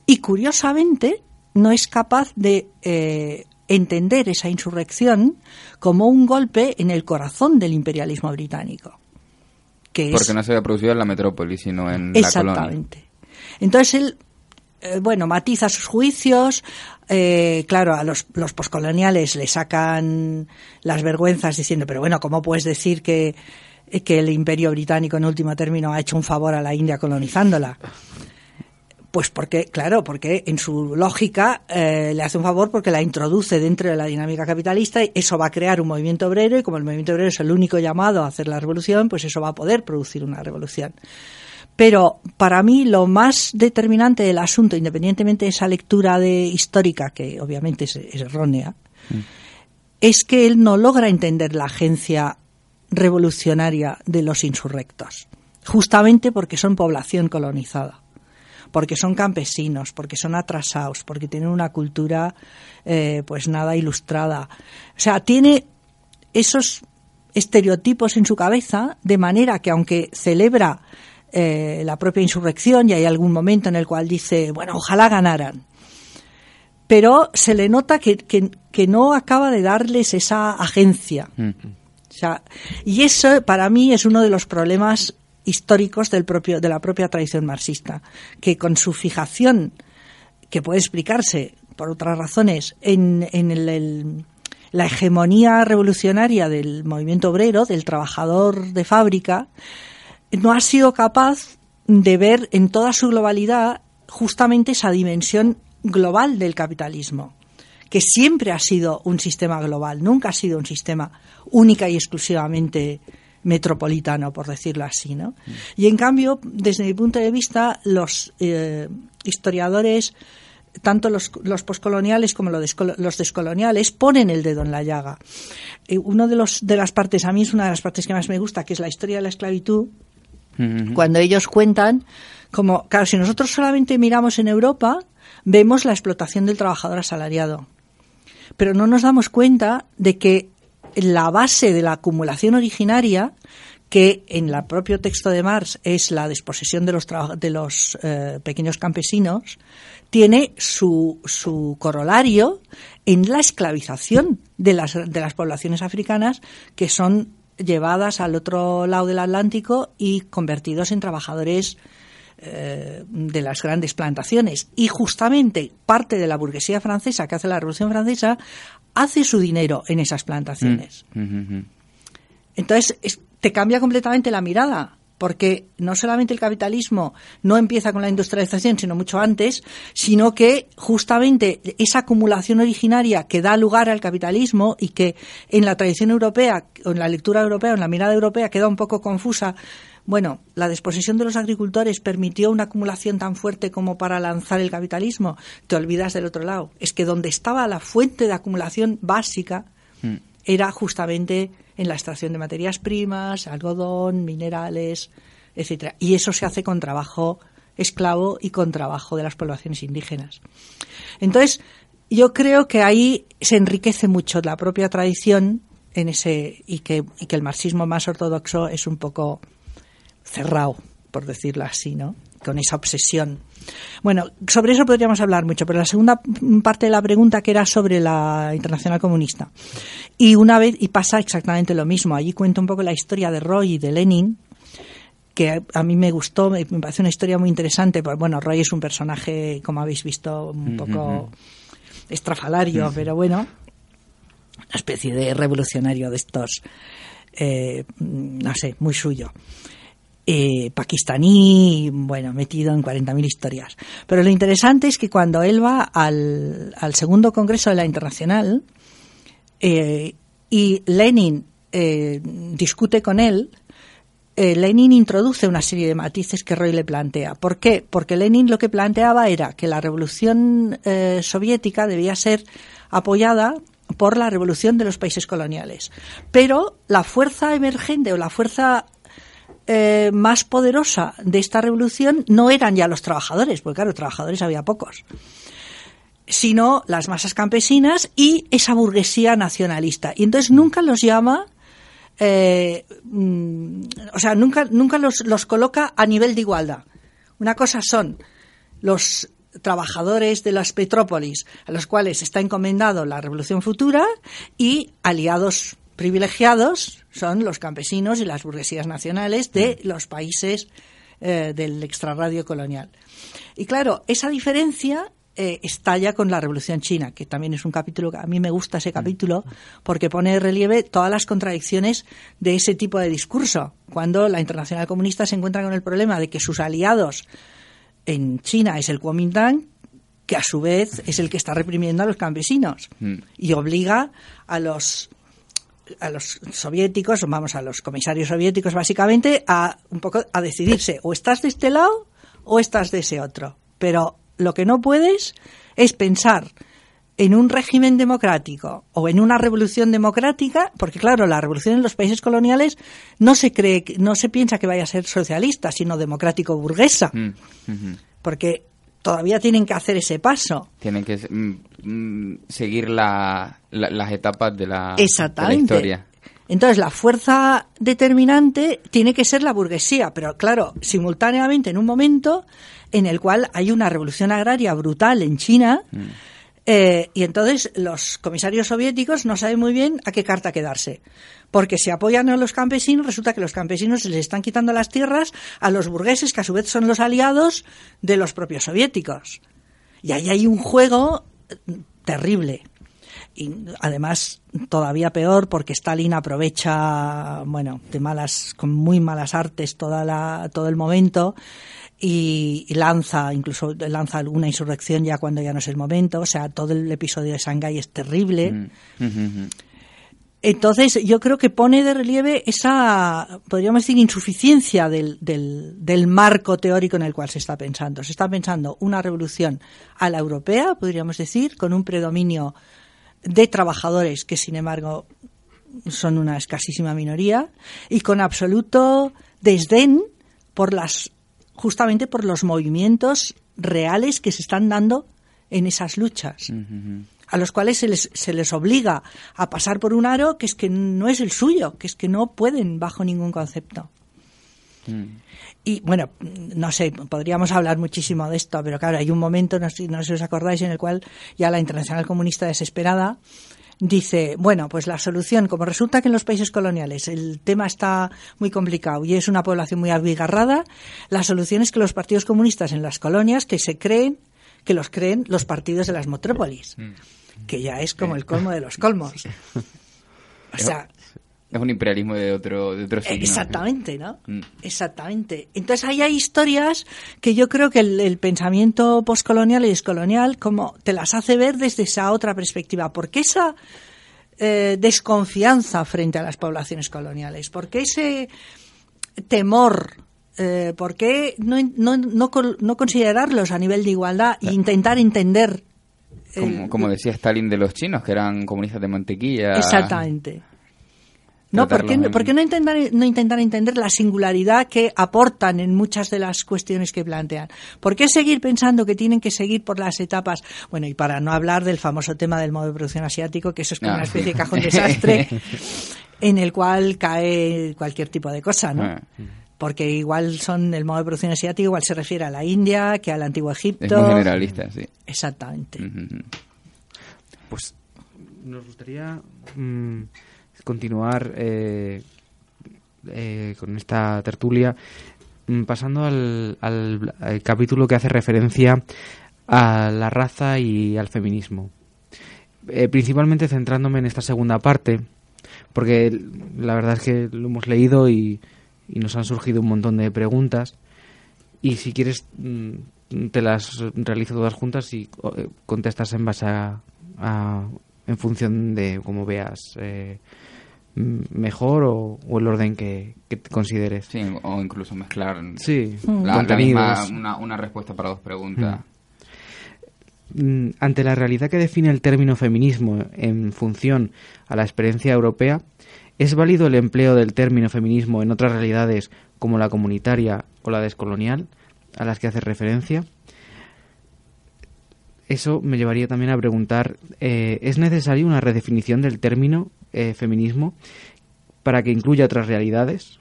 Y curiosamente no es capaz de eh, entender esa insurrección como un golpe en el corazón del imperialismo británico. Que es- Porque no se había producido en la metrópoli, sino en la colonia. Exactamente. Entonces él, eh, bueno, matiza sus juicios, eh, claro, a los, los poscoloniales le sacan las vergüenzas diciendo, pero bueno, ¿cómo puedes decir que, que el imperio británico en último término ha hecho un favor a la India colonizándola? Pues porque, claro, porque en su lógica eh, le hace un favor porque la introduce dentro de la dinámica capitalista y eso va a crear un movimiento obrero y como el movimiento obrero es el único llamado a hacer la revolución, pues eso va a poder producir una revolución. Pero para mí lo más determinante del asunto, independientemente de esa lectura de histórica, que obviamente es, es errónea, es que él no logra entender la agencia revolucionaria de los insurrectos, justamente porque son población colonizada porque son campesinos, porque son atrasados, porque tienen una cultura eh, pues nada ilustrada. O sea, tiene esos estereotipos en su cabeza, de manera que aunque celebra eh, la propia insurrección y hay algún momento en el cual dice, bueno, ojalá ganaran, pero se le nota que, que, que no acaba de darles esa agencia. O sea, y eso para mí es uno de los problemas históricos del propio, de la propia tradición marxista, que con su fijación, que puede explicarse por otras razones, en, en el, la hegemonía revolucionaria del movimiento obrero, del trabajador de fábrica, no ha sido capaz de ver en toda su globalidad justamente esa dimensión global del capitalismo, que siempre ha sido un sistema global, nunca ha sido un sistema única y exclusivamente metropolitano, por decirlo así, ¿no? Y en cambio, desde mi punto de vista, los eh, historiadores, tanto los, los poscoloniales como los, descolo- los descoloniales, ponen el dedo en la llaga. Eh, uno de los de las partes, a mí es una de las partes que más me gusta, que es la historia de la esclavitud, cuando ellos cuentan como, claro, si nosotros solamente miramos en Europa, vemos la explotación del trabajador asalariado. Pero no nos damos cuenta de que la base de la acumulación originaria, que en el propio texto de Marx es la desposesión de los, de los eh, pequeños campesinos, tiene su, su corolario en la esclavización de las, de las poblaciones africanas que son llevadas al otro lado del Atlántico y convertidos en trabajadores eh, de las grandes plantaciones. Y justamente parte de la burguesía francesa que hace la Revolución Francesa hace su dinero en esas plantaciones. Entonces, es- te cambia completamente la mirada, porque no solamente el capitalismo no empieza con la industrialización, sino mucho antes, sino que justamente esa acumulación originaria que da lugar al capitalismo y que en la tradición europea, o en la lectura europea, o en la mirada europea queda un poco confusa. Bueno, la desposesión de los agricultores permitió una acumulación tan fuerte como para lanzar el capitalismo. Te olvidas del otro lado. Es que donde estaba la fuente de acumulación básica, era justamente en la extracción de materias primas, algodón, minerales, etcétera. Y eso se hace con trabajo esclavo y con trabajo de las poblaciones indígenas. Entonces, yo creo que ahí se enriquece mucho la propia tradición en ese y que, y que el marxismo más ortodoxo es un poco cerrado, por decirlo así, ¿no? Con esa obsesión. Bueno, sobre eso podríamos hablar mucho, pero la segunda parte de la pregunta que era sobre la Internacional Comunista. Y una vez, y pasa exactamente lo mismo. Allí cuento un poco la historia de Roy y de Lenin, que a mí me gustó, me parece una historia muy interesante. porque, Bueno, Roy es un personaje, como habéis visto, un poco estrafalario, pero bueno, una especie de revolucionario de estos, eh, no sé, muy suyo. Eh, pakistaní, bueno, metido en 40.000 historias. Pero lo interesante es que cuando él va al, segundo congreso de la Internacional eh, y Lenin eh, discute con él, eh, Lenin introduce una serie de matices que Roy le plantea. ¿Por qué? Porque Lenin lo que planteaba era que la revolución eh, soviética debía ser apoyada por la revolución de los países coloniales. Pero la fuerza emergente o la fuerza eh, más poderosa de esta revolución no eran ya los trabajadores, porque claro, trabajadores había pocos, sino las masas campesinas y esa burguesía nacionalista. Y entonces nunca los llama eh, mm, o sea, nunca, nunca los, los coloca a nivel de igualdad. Una cosa son los trabajadores de las petrópolis a los cuales está encomendado la revolución futura y aliados privilegiados son los campesinos y las burguesías nacionales de los países eh, del extrarradio colonial. Y claro, esa diferencia eh, estalla con la Revolución China, que también es un capítulo que a mí me gusta ese capítulo porque pone de relieve todas las contradicciones de ese tipo de discurso. Cuando la Internacional Comunista se encuentra con el problema de que sus aliados en China es el Kuomintang, que a su vez es el que está reprimiendo a los campesinos Mm. y obliga a los a los soviéticos, vamos a los comisarios soviéticos básicamente a un poco a decidirse o estás de este lado o estás de ese otro. Pero lo que no puedes es pensar en un régimen democrático o en una revolución democrática, porque claro, la revolución en los países coloniales no se cree, no se piensa que vaya a ser socialista, sino democrático burguesa, Mm, porque todavía tienen que hacer ese paso. Tienen que mm, mm, seguir la- la- las etapas de la, de la Exactamente. historia. Entonces, la fuerza determinante tiene que ser la burguesía, pero claro, simultáneamente en un momento en el cual hay una revolución agraria brutal en China, eh, y entonces los comisarios soviéticos no saben muy bien a qué carta quedarse. Porque si apoyan a los campesinos, resulta que los campesinos les están quitando las tierras a los burgueses, que a su vez son los aliados de los propios soviéticos. Y ahí hay un juego eh, terrible. Y además, todavía peor porque Stalin aprovecha, bueno, de malas, con muy malas artes toda la, todo el momento y, y lanza, incluso lanza alguna insurrección ya cuando ya no es el momento. O sea, todo el episodio de Shanghái es terrible. Mm. Entonces, yo creo que pone de relieve esa, podríamos decir, insuficiencia del, del, del marco teórico en el cual se está pensando. Se está pensando una revolución a la europea, podríamos decir, con un predominio de trabajadores que, sin embargo, son una escasísima minoría, y con absoluto desdén por las, justamente por los movimientos reales que se están dando en esas luchas a los cuales se les, se les obliga a pasar por un aro que es que no es el suyo, que es que no pueden bajo ningún concepto. Y bueno, no sé, podríamos hablar muchísimo de esto, pero claro, hay un momento, no sé, no sé si os acordáis, en el cual ya la Internacional Comunista desesperada dice, bueno, pues la solución, como resulta que en los países coloniales el tema está muy complicado y es una población muy abigarrada, la solución es que los partidos comunistas en las colonias que se creen, que los creen los partidos de las metrópolis, que ya es como el colmo de los colmos. O sea, Es un imperialismo de otro, de otro signo. Exactamente, ¿no? Mm. Exactamente. Entonces ahí hay historias que yo creo que el, el pensamiento postcolonial y descolonial como te las hace ver desde esa otra perspectiva. ¿Por qué esa eh, desconfianza frente a las poblaciones coloniales? ¿Por qué ese temor? Eh, ¿Por qué no, no, no, considerarlos a nivel de igualdad e intentar entender? el- Como, como decía Stalin de los chinos, que eran comunistas de mantequilla. Exactamente. No, ¿por qué, tratarlos en- por qué no, intentar, no intentar entender la singularidad que aportan en muchas de las cuestiones que plantean? ¿Por qué seguir pensando que tienen que seguir por las etapas? Bueno, y para no hablar del famoso tema del modo de producción asiático, que eso es como una especie de cajón desastre en el cual cae cualquier tipo de cosa, ¿no? Ah. Porque igual son el modo de producción asiático, igual se refiere a la India que al antiguo Es Egipto. muy generalista, sí. Exactamente. Pues nos gustaría mm, continuar eh, eh, con esta tertulia mm, pasando al, al- capítulo que hace referencia a la raza y al feminismo. Eh, principalmente centrándome en esta segunda parte, porque la verdad es que lo hemos leído y, nos han surgido un montón de preguntas. Y si quieres, mm, te las realizo todas juntas y eh, contestas en base a, a- en función de cómo veas eh, mejor o, o el orden que, que te consideres. Sí, o incluso mezclar Sí, la, misma, una, una respuesta para dos preguntas. Mm, Ante la realidad que define el término feminismo en función a la experiencia europea, ¿es válido el empleo del término feminismo en otras realidades como la comunitaria o la descolonial, a las que hace referencia? Eso me llevaría también a preguntar, eh, ¿es necesaria una redefinición del término eh, feminismo para que incluya otras realidades?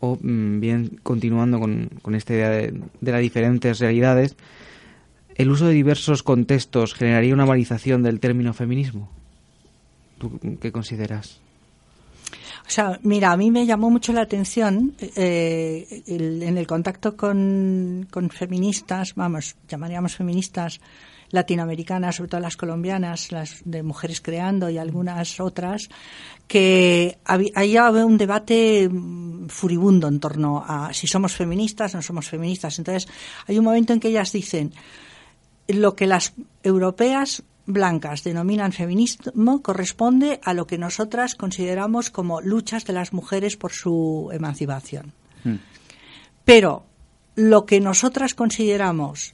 O mm, bien, continuando con, con esta idea de, de las diferentes realidades, ¿el uso de diversos contextos generaría una validación del término feminismo? ¿Tú qué consideras? O sea, mira, a mí me llamó mucho la atención eh, el- en el contacto con, con feministas, vamos, llamaríamos feministas latinoamericanas, sobre todo las colombianas, las de Mujeres Creando y algunas otras, que había, un debate mm, furibundo en torno a si somos feministas o no somos feministas. Entonces, hay un momento en que ellas dicen, lo que las europeas blancas denominan feminismo corresponde a lo que nosotras consideramos como luchas de las mujeres por su emancipación. Pero lo que nosotras consideramos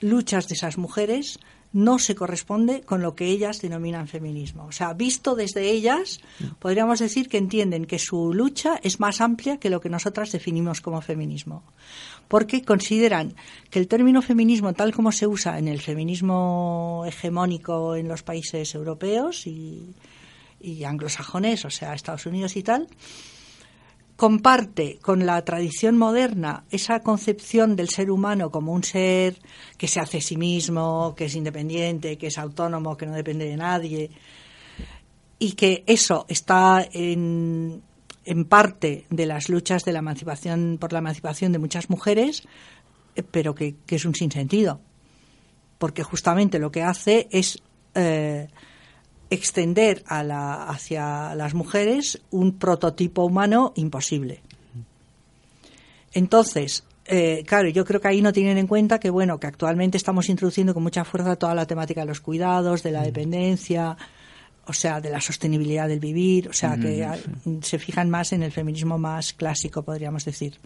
luchas de esas mujeres no se corresponde con lo que ellas denominan feminismo. O sea, visto desde ellas, podríamos decir que entienden que su lucha es más amplia que lo que nosotras definimos como feminismo. Porque consideran que el término feminismo, tal como se usa en el feminismo hegemónico en los países europeos y, y anglosajones, o sea, Estados Unidos y tal, comparte con la tradición moderna esa concepción del ser humano como un ser que se hace a sí mismo, que es independiente, que es autónomo, que no depende de nadie, y que eso está en, en parte de las luchas de la emancipación por la emancipación de muchas mujeres, eh, pero que, que es un sinsentido, porque justamente lo que hace es eh, extender a la, hacia las mujeres un prototipo humano imposible. Entonces, eh, claro, yo creo que ahí no tienen en cuenta que, bueno, que actualmente estamos introduciendo con mucha fuerza toda la temática de los cuidados, de la dependencia, o sea, de la sostenibilidad del vivir, o sea, que se fijan más en el feminismo más clásico, podríamos decir.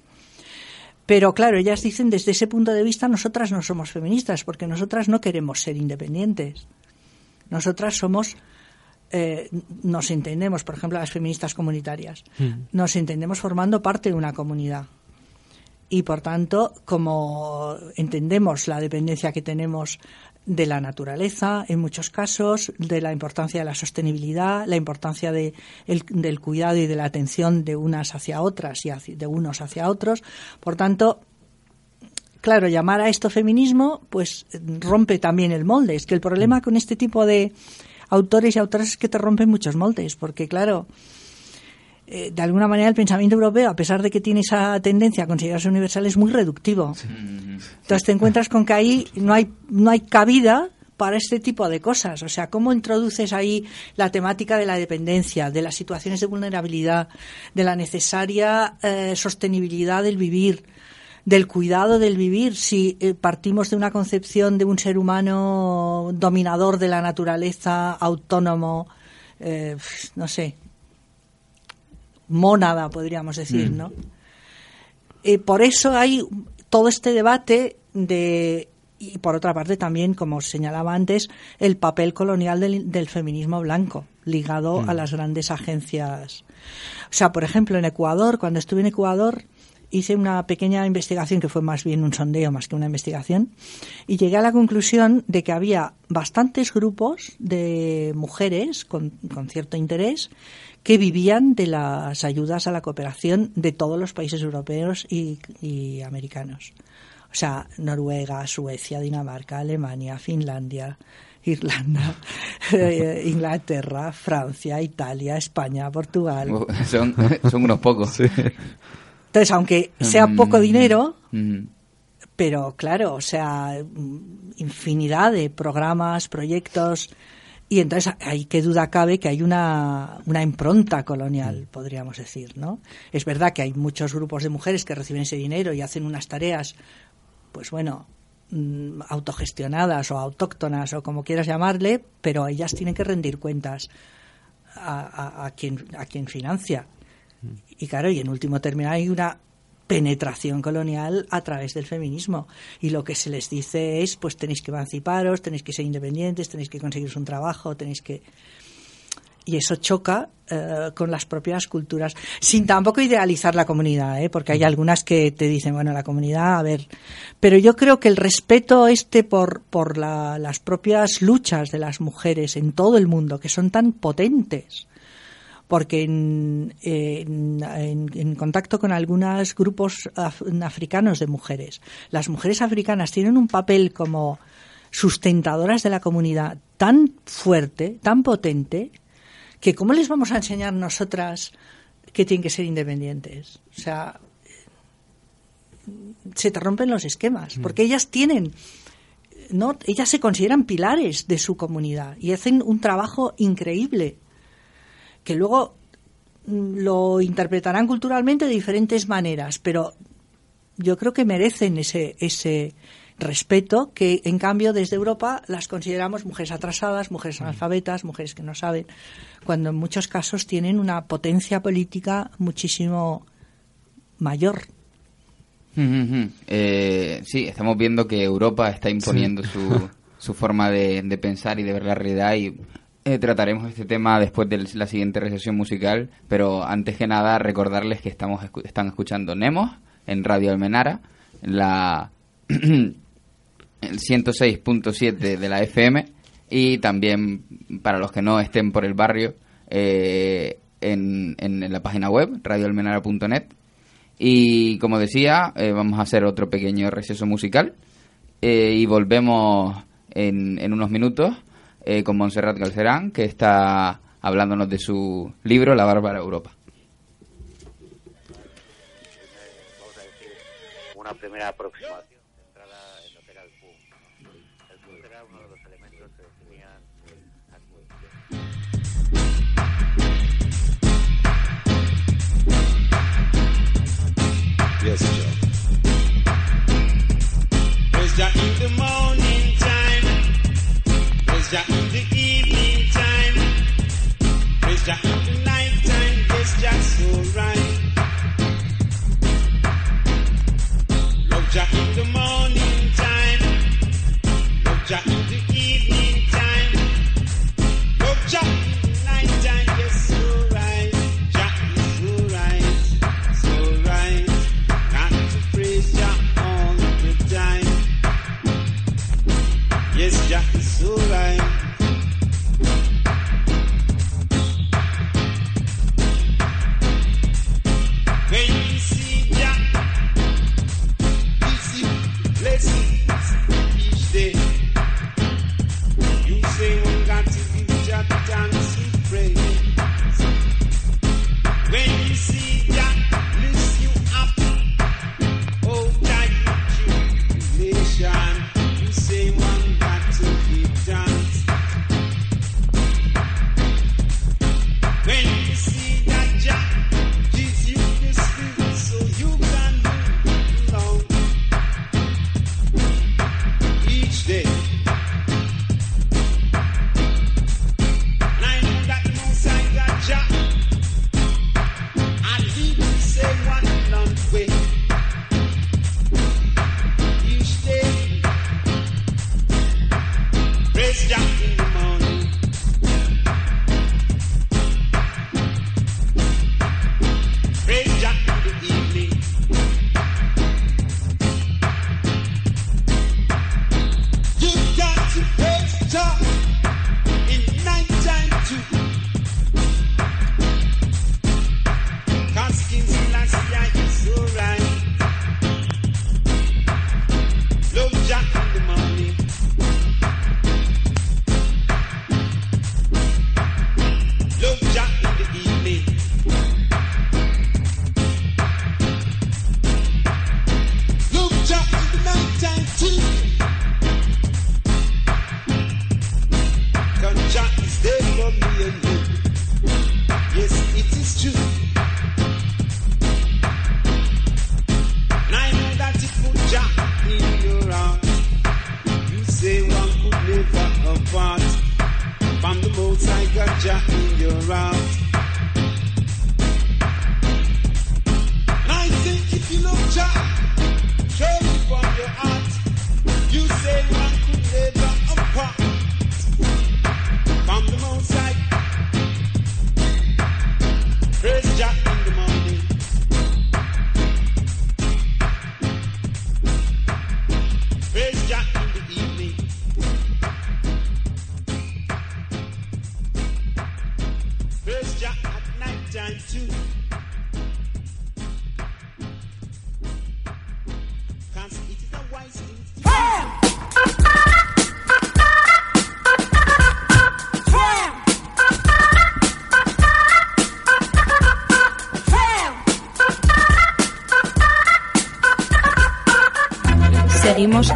Pero claro, ellas dicen desde ese punto de vista nosotras no somos feministas porque nosotras no queremos ser independientes. Nosotras somos, eh, nos entendemos, por ejemplo, las feministas comunitarias, nos entendemos formando parte de una comunidad. Y por tanto, como entendemos la dependencia que tenemos de la naturaleza, en muchos casos, de la importancia de la sostenibilidad, la importancia de el- del cuidado y de la atención de unas hacia otras y hacia- de unos hacia otros. Por tanto, claro, llamar a esto feminismo, pues rompe también el molde. Es que el problema con este tipo de autores y autoras que te rompen muchos moldes, porque claro, eh, de alguna manera el pensamiento europeo, a pesar de que tiene esa tendencia a considerarse universal, es muy reductivo. Entonces te encuentras con que ahí no hay, no hay cabida para este tipo de cosas. O sea, ¿cómo introduces ahí la temática de la dependencia, de las situaciones de vulnerabilidad, de la necesaria eh, sostenibilidad del vivir, del cuidado del vivir, si eh, partimos de una concepción de un ser humano dominador de la naturaleza, autónomo, eh, no sé, mónada, podríamos decir, ¿no? Eh, por eso hay todo este debate de y por otra parte también, como señalaba antes, el papel colonial del, del feminismo blanco ligado a las grandes agencias. O sea, por ejemplo, en Ecuador, cuando estuve en Ecuador, hice una pequeña investigación que fue más bien un sondeo más que una investigación y llegué a la conclusión de que había bastantes grupos de mujeres con, con cierto interés que vivían de las ayudas a la cooperación de todos los países europeos y, y americanos. O sea, Noruega, Suecia, Dinamarca, Alemania, Finlandia, Irlanda, eh, Inglaterra, Francia, Italia, España, Portugal. son, son unos pocos. Entonces, aunque sea poco Mm, dinero, mm. pero claro, o sea, mm, infinidad de programas, proyectos. Y entonces ahí qué duda cabe que hay una, una impronta colonial, podríamos decir, ¿no? Es verdad que hay muchos grupos de mujeres que reciben ese dinero y hacen unas tareas, pues bueno, autogestionadas o autóctonas o como quieras llamarle, pero ellas tienen que rendir cuentas a, a- a quien, a quien financia. Y claro, y en último término hay una penetración colonial a través del feminismo. Y lo que se les dice es, pues tenéis que emanciparos, tenéis que ser independientes, tenéis que conseguiros un trabajo, tenéis que... Y eso choca eh, con las propias culturas, sin tampoco idealizar la comunidad, ¿eh? porque hay algunas que te dicen, bueno, la comunidad, a ver. Pero yo creo que el respeto este por, por la- las propias luchas de las mujeres en todo el mundo, que son tan potentes, porque en, en- en- en contacto con algunos grupos af- africanos de mujeres, las mujeres africanas tienen un papel como sustentadoras de la comunidad tan fuerte, tan potente, que cómo les vamos a enseñar nosotras que tienen que ser independientes. O sea, se te rompen los esquemas, porque ellas tienen, no, ellas se consideran pilares de su comunidad y hacen un trabajo increíble que luego mm, lo interpretarán culturalmente de diferentes maneras, pero yo creo que merecen ese ese respeto que en cambio desde Europa las consideramos mujeres atrasadas, mujeres analfabetas, mujeres que no saben, cuando en muchos casos tienen una potencia política muchísimo mayor. Eh, sí, estamos viendo que Europa está imponiendo su, su forma de, de pensar y de ver la realidad y eh, trataremos este tema después de la siguiente recesión musical, pero antes que nada recordarles que estamos escu- están escuchando Nemos en Radio Almenara, en la el 106.7 de la FM y también para los que no estén por el barrio eh, en, en- la página web radioalmenara.net y como decía, eh, vamos a hacer otro pequeño receso musical y volvemos en, en unos minutos eh, con Montserrat Galcerán, que está hablándonos de su libro La Bárbara Europa. una primera aproximación centrada en lo que era el punk. El punk era uno de los elementos que definían aquí. Yes, Joe. There's Jah in the. In the evening time. In the night time. Just so right. Love Jack in the morning.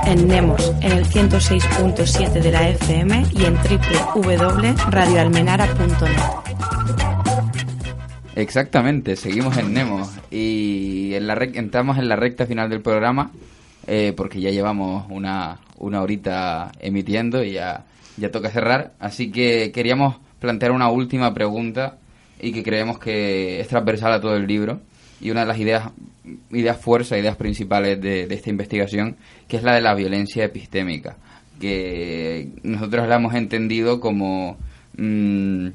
En Nemos, en el 106.7 de la FM y en www.radioalmenara.net. Exactamente, seguimos en Nemo y en la entramos en la recta final del programa eh, porque ya llevamos una, una horita emitiendo y ya, ya toca cerrar. Así que queríamos plantear una última pregunta y que creemos que es transversal a todo el libro y una de las ideas, ideas fuerza, ideas principales de, esta investigación, que es la de la violencia epistémica, que nosotros la hemos entendido como... mm,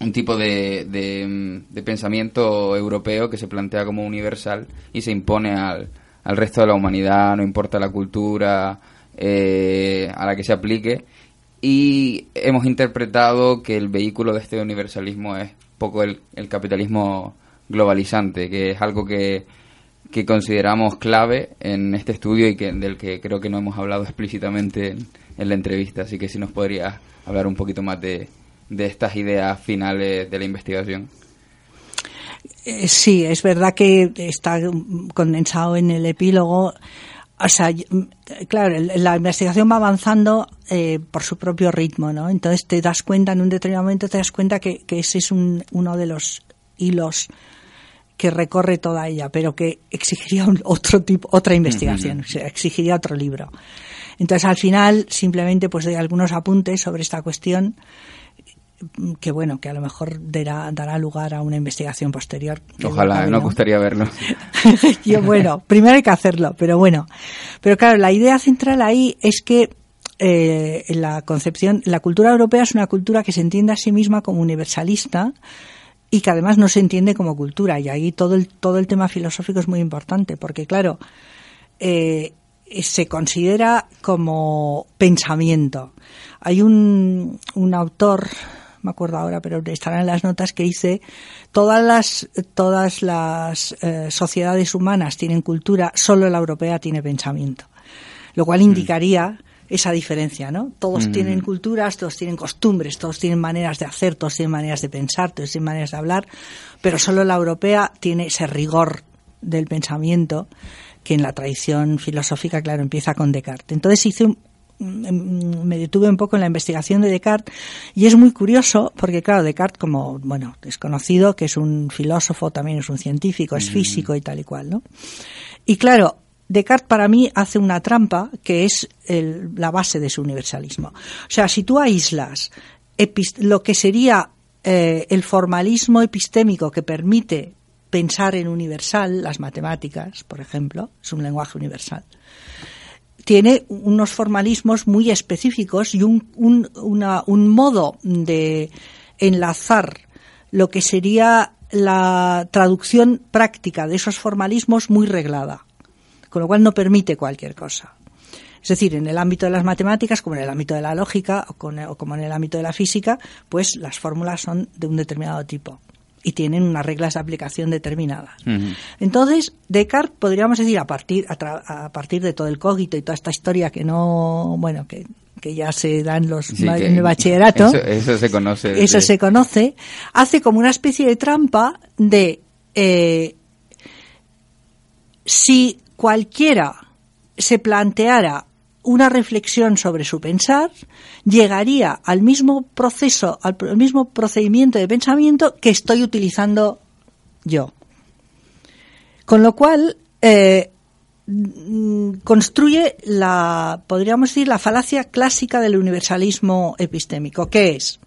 un tipo de, de, mm, de pensamiento europeo que se plantea como universal y se impone al, al resto de la humanidad, no importa la cultura eh, a la que se aplique. Y hemos interpretado que el vehículo de este universalismo es poco el, el capitalismo globalizante, que es algo que, que consideramos clave en este estudio y que, del que creo que no hemos hablado explícitamente en, en la entrevista. Así que si nos podrías hablar un poquito más de, de estas ideas finales de la investigación. Eh, sí, es verdad que está condensado en el epílogo. O sea, mm, claro, la investigación va avanzando eh, por su propio ritmo, ¿no? Entonces te das cuenta, en un determinado momento te das cuenta que, que ese es un- uno de los hilos que recorre toda ella, pero que exigiría un- otro tipo, otra investigación, exigiría otro libro. Entonces, al final, simplemente pues doy algunos apuntes sobre esta cuestión que bueno, que a lo mejor dará, dará lugar a una investigación posterior. Ojalá, nos ¿no? gustaría verlo. Yo, bueno, primero hay que hacerlo, pero bueno. Pero claro, la idea central ahí es que eh, la concepción, la cultura europea es una cultura que se entiende a sí misma como universalista y que además no se entiende como cultura. Y ahí todo el, todo el tema filosófico es muy importante, porque claro, eh, se considera como pensamiento. Hay un, un autor, me acuerdo ahora, pero estará en las notas, que dice todas las, todas las eh, sociedades humanas tienen cultura, solo la europea tiene pensamiento. Lo cual indicaría esa diferencia, ¿no? Todos tienen culturas, todos tienen costumbres, todos tienen maneras de hacer, todos tienen maneras de pensar, todos tienen maneras de hablar, pero solo la europea tiene ese rigor del pensamiento que en la tradición filosófica, claro, empieza con Descartes. Entonces hice un- mm, me detuve un poco en la investigación de Descartes y es muy curioso porque claro Descartes como bueno es conocido que es un filósofo también es un científico es físico y tal y cual no y claro Descartes para mí hace una trampa que es la base de su universalismo. O sea, si tú aíslas lo que sería eh, el formalismo epistémico que permite pensar en universal, las matemáticas, por ejemplo, es un lenguaje universal, tiene unos formalismos muy específicos y un modo de enlazar lo que sería la traducción práctica de esos formalismos muy reglada con lo cual no permite cualquier cosa. Es decir, en el ámbito de las matemáticas, como en el ámbito de la lógica o, con- o como en el ámbito de la física, pues las fórmulas son de un determinado tipo y tienen unas reglas de aplicación determinadas. Entonces, Descartes, podríamos decir, a partir, a, tra- a partir de todo el cogito y toda esta historia que no, bueno, que, que ya se da en, los, Sí, en el bachillerato, Eso, eso se conoce. eso se conoce, hace como una especie de trampa de eh, si cualquiera se planteara una reflexión sobre su pensar, llegaría al mismo proceso, al mismo procedimiento de pensamiento que estoy utilizando yo. Con lo cual, eh, mm, construye la, podríamos decir, la falacia clásica del universalismo epistémico, que es,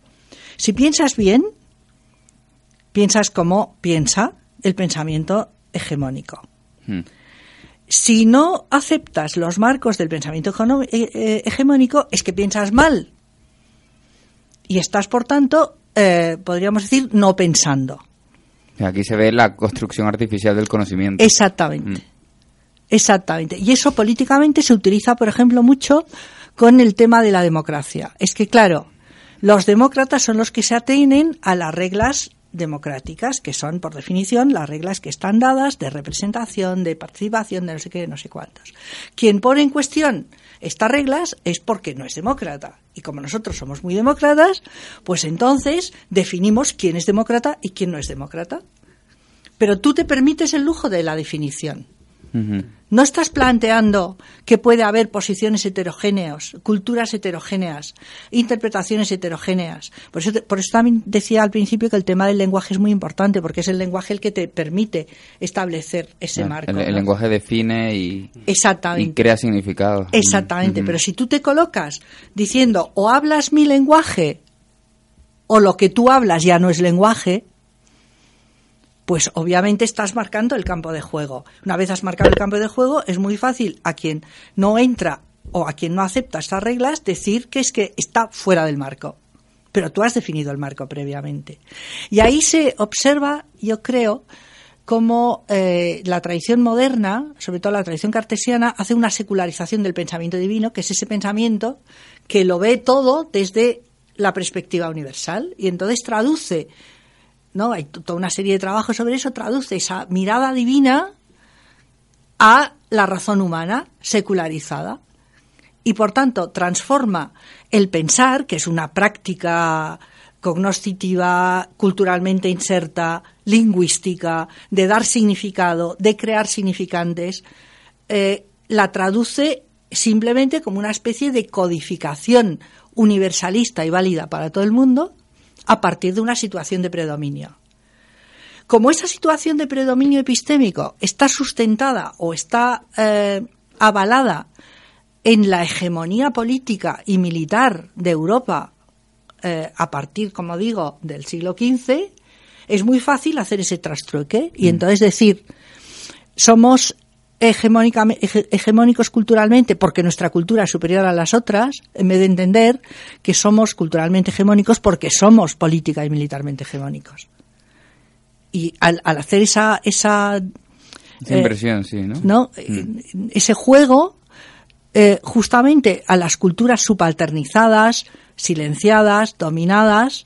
si piensas bien, piensas como piensa el pensamiento hegemónico. Hmm. Si no aceptas los marcos del pensamiento eh, eh, hegemónico, es que piensas mal. Y estás, por tanto, eh, podríamos decir, no pensando. Aquí se ve la construcción artificial del conocimiento. Exactamente. Exactamente. Y eso políticamente se utiliza, por ejemplo, mucho con el tema de la democracia. Es que, claro, los demócratas son los que se atienen a las reglas democráticas, que son, por definición, las reglas que están dadas de representación, de participación, de no sé qué, no sé cuántos. Quien pone en cuestión estas reglas es porque no es demócrata. Y como nosotros somos muy demócratas, pues entonces definimos quién es demócrata y quién no es demócrata. Pero tú te permites el lujo de la definición. No estás planteando que puede haber posiciones heterogéneas, culturas heterogéneas, interpretaciones heterogéneas. Por eso, por eso también decía al principio que el tema del lenguaje es muy importante, porque es el lenguaje el que te permite establecer ese marco. el, el ¿no? lenguaje define y, Exactamente. y crea significado. Exactamente, Ujú. pero si tú te colocas diciendo o hablas mi lenguaje o lo que tú hablas ya no es lenguaje, pues obviamente estás marcando el campo de juego. Una vez has marcado el campo de juego, es muy fácil a quien no entra o a quien no acepta estas reglas decir que es que está fuera del marco. Pero tú has definido el marco previamente. Y ahí se observa, yo creo, cómo eh, la tradición moderna, sobre todo la tradición cartesiana, hace una secularización del pensamiento divino, que es ese pensamiento que lo ve todo desde la perspectiva universal y entonces traduce, ¿no? Hay to- toda una serie de trabajos sobre eso, traduce esa mirada divina a la razón humana secularizada y por tanto transforma el pensar, que es una práctica cognoscitiva, culturalmente inserta, lingüística, de dar significado, de crear significantes, eh, la traduce simplemente como una especie de codificación universalista y válida para todo el mundo a partir de una situación de predominio. Como esa situación de predominio epistémico está sustentada o está eh, avalada en la hegemonía política y militar de Europa eh, a partir, como digo, del siglo XV, es muy fácil hacer ese trastrueque y entonces decir, somos hegemónicos culturalmente porque nuestra cultura es superior a las otras, en vez de entender que somos culturalmente hegemónicos porque somos política y militarmente hegemónicos. Y al, al hacer esa, esa, eh, impresión, sí, ¿no? ¿no? Eh, Ese juego, eh, justamente a las culturas subalternizadas, silenciadas, dominadas,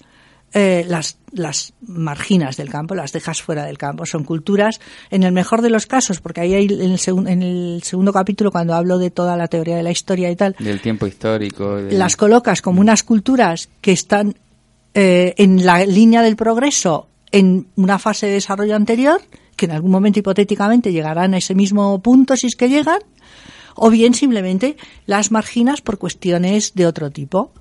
eh, las, las marginas del campo, las dejas fuera del campo. Son culturas, en el mejor de los casos, porque ahí hay en el, segun- en el segundo capítulo, cuando hablo de toda la teoría de la historia y tal, Del tiempo histórico. de- las colocas como unas culturas que están eh, en la línea del progreso en una fase de desarrollo anterior, que en algún momento hipotéticamente llegarán a ese mismo punto si es que llegan, o bien simplemente las marginas por cuestiones de otro tipo.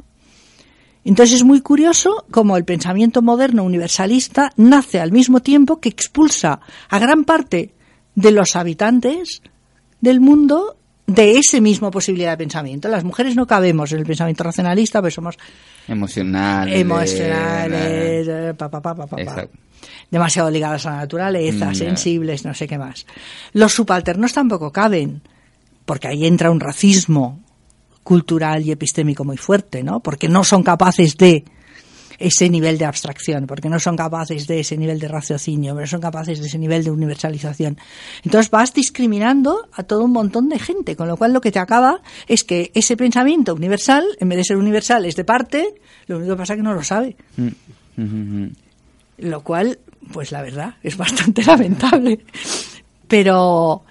Entonces es muy curioso cómo el pensamiento moderno universalista nace al mismo tiempo que expulsa a gran parte de los habitantes del mundo de ese mismo posibilidad de pensamiento. Las mujeres no cabemos en el pensamiento racionalista, pues somos Emocionales. emocionales, eh, pa, demasiado ligadas a la naturaleza, Mm, sensibles, no sé qué más. Los subalternos tampoco caben, porque ahí entra un racismo cultural y epistémico muy fuerte, ¿no? Porque no son capaces de ese nivel de abstracción, porque no son capaces de ese nivel de raciocinio, no son capaces de ese nivel de universalización. Entonces vas discriminando a todo un montón de gente, con lo cual lo que te acaba es que ese pensamiento universal, en vez de ser universal, es de parte, lo único que pasa es que no lo sabe. Mm, ujú. Lo cual, pues la verdad, es bastante lamentable. Pero,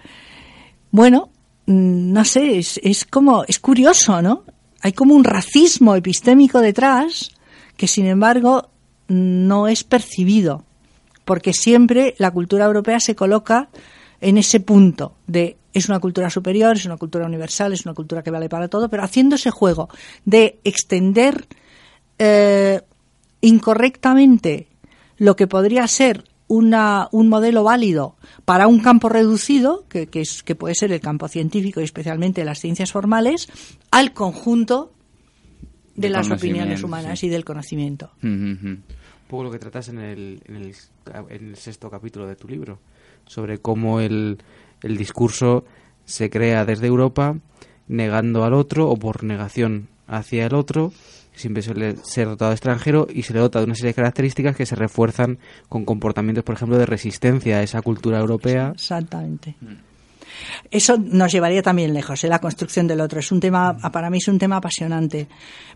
bueno, no sé, es, es como, es curioso, ¿no? Hay como un racismo epistémico detrás que, sin embargo, no es percibido. Porque siempre la cultura europea se coloca en ese punto de es una cultura superior, es una cultura universal, es una cultura que vale para todo, pero haciendo ese juego de extender eh, incorrectamente lo que podría ser una, un modelo válido para un campo reducido, que, que, es, que puede ser el campo científico y especialmente las ciencias formales, al conjunto de las opiniones humanas sí. y del conocimiento. Un poco lo que tratas en el, en el, en el sexto capítulo de tu libro, sobre cómo el, el discurso se crea desde Europa negando al otro o por negación hacia el otro, siempre suele ser dotado de extranjero y se le dota de una serie de características que se refuerzan con comportamientos, por ejemplo, de resistencia a esa cultura europea. Exactamente. Eso nos llevaría también lejos, ¿eh? la construcción del otro. Es un tema, para mí es un tema apasionante.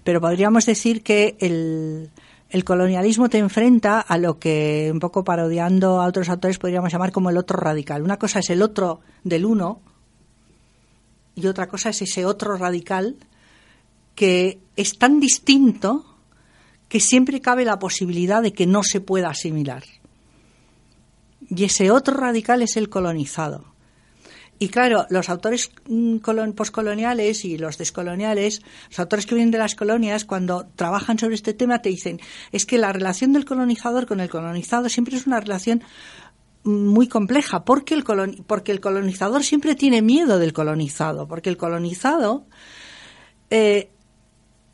Pero podríamos decir que el, el colonialismo te enfrenta a lo que, un poco parodiando a otros autores, podríamos llamar como el otro radical. Una cosa es el otro del uno y otra cosa es ese otro radical que es tan distinto que siempre cabe la posibilidad de que no se pueda asimilar. Y ese otro radical es el colonizado. y claro, los autores mm, colon- poscoloniales y los descoloniales, los autores que vienen de las colonias, cuando trabajan sobre este tema, te dicen, es que la relación del colonizador con el colonizado siempre es una relación muy compleja, porque el, colon- porque el colonizador siempre tiene miedo del colonizado, porque el colonizado eh,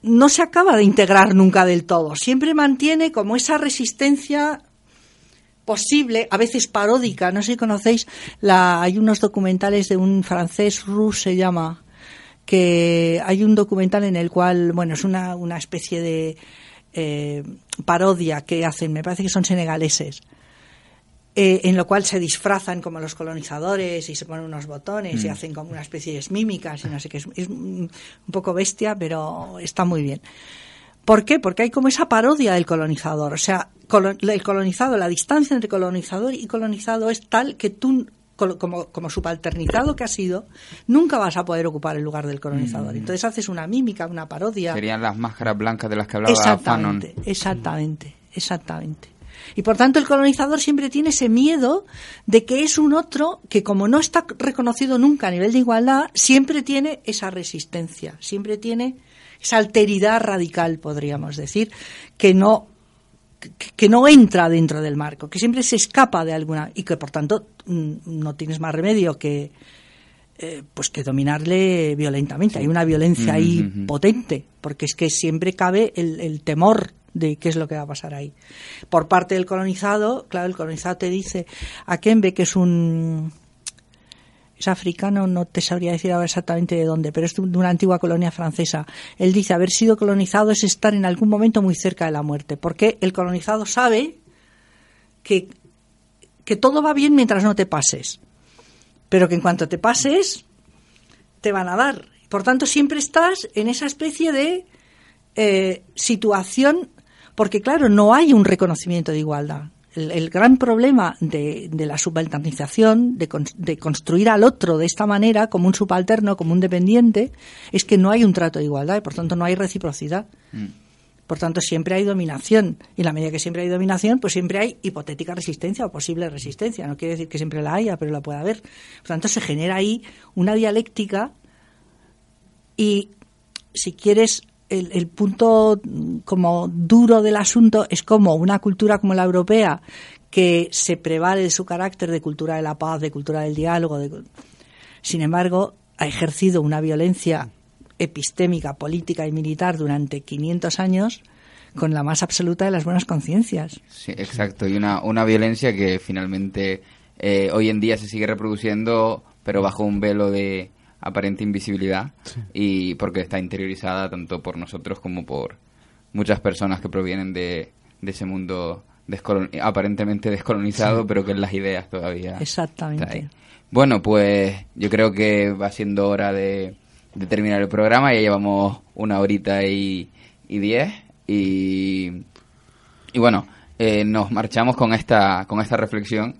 no se acaba de integrar nunca del todo, siempre mantiene como esa resistencia posible, a veces paródica. No sé si conocéis, la, hay unos documentales de un francés, Roux se llama, que hay un documental en el cual, bueno, es una, una especie de eh, parodia que hacen, me parece que son senegaleses. Eh, en lo cual se disfrazan como los colonizadores y se ponen unos botones y Mm. hacen como una especie de mímicas y no sé qué. Es, es un poco bestia, pero está muy bien. ¿Por qué? Porque hay como esa parodia del colonizador. O sea, el colonizado, la distancia entre colonizador y colonizado es tal que tú, como, como subalternizado que has sido, nunca vas a poder ocupar el lugar del colonizador. Mm. Entonces haces una mímica, una parodia. Serían las máscaras blancas de las que hablaba Fanon. Exactamente, exactamente, exactamente. Y por tanto el colonizador siempre tiene ese miedo de que es un otro que como no está reconocido nunca a nivel de igualdad, siempre tiene esa resistencia, siempre tiene esa alteridad radical, podríamos decir, que no que, no entra dentro del marco, que siempre se escapa de alguna y que por tanto mm, no tienes más remedio que eh, pues que dominarle violentamente. Hay una violencia ahí potente, porque es que siempre cabe el, el temor de qué es lo que va a pasar ahí. Por parte del colonizado, claro, el colonizado te dice a Kembe, que es un es africano, no te sabría decir ahora exactamente de dónde, pero es de una antigua colonia francesa. Él dice, haber sido colonizado es estar en algún momento muy cerca de la muerte, porque el colonizado sabe que, que todo va bien mientras no te pases, pero que en cuanto te pases, te van a dar. Por tanto, siempre estás en esa especie de eh, situación, porque claro, no hay un reconocimiento de igualdad. El, el gran problema de, de la subalternización, de, con- de construir al otro de esta manera, como un subalterno, como un dependiente, es que no hay un trato de igualdad y por tanto no hay reciprocidad. Por tanto, siempre hay dominación. Y en la medida que siempre hay dominación, pues siempre hay hipotética resistencia o posible resistencia. No quiere decir que siempre la haya, pero la puede haber. Por tanto, se genera ahí una dialéctica y, si quieres, el, punto mm, como duro del asunto es como una cultura como la europea, que se prevale su carácter de cultura de la paz, de cultura del diálogo, de- sin embargo, ha ejercido una violencia epistémica, política y militar durante 500 años con la más absoluta de las buenas conciencias. Sí, exacto. Y una, una violencia que finalmente eh, hoy en día se sigue reproduciendo, pero bajo un velo de aparente invisibilidad y porque está interiorizada tanto por nosotros como por muchas personas que provienen de, de ese mundo descolon- aparentemente descolonizado, Sí. pero que en las ideas todavía Exactamente. Bueno, pues yo creo que va siendo hora de, de terminar el programa. Ya llevamos una horita y, y diez. Y, y bueno, eh, nos marchamos con esta, con esta reflexión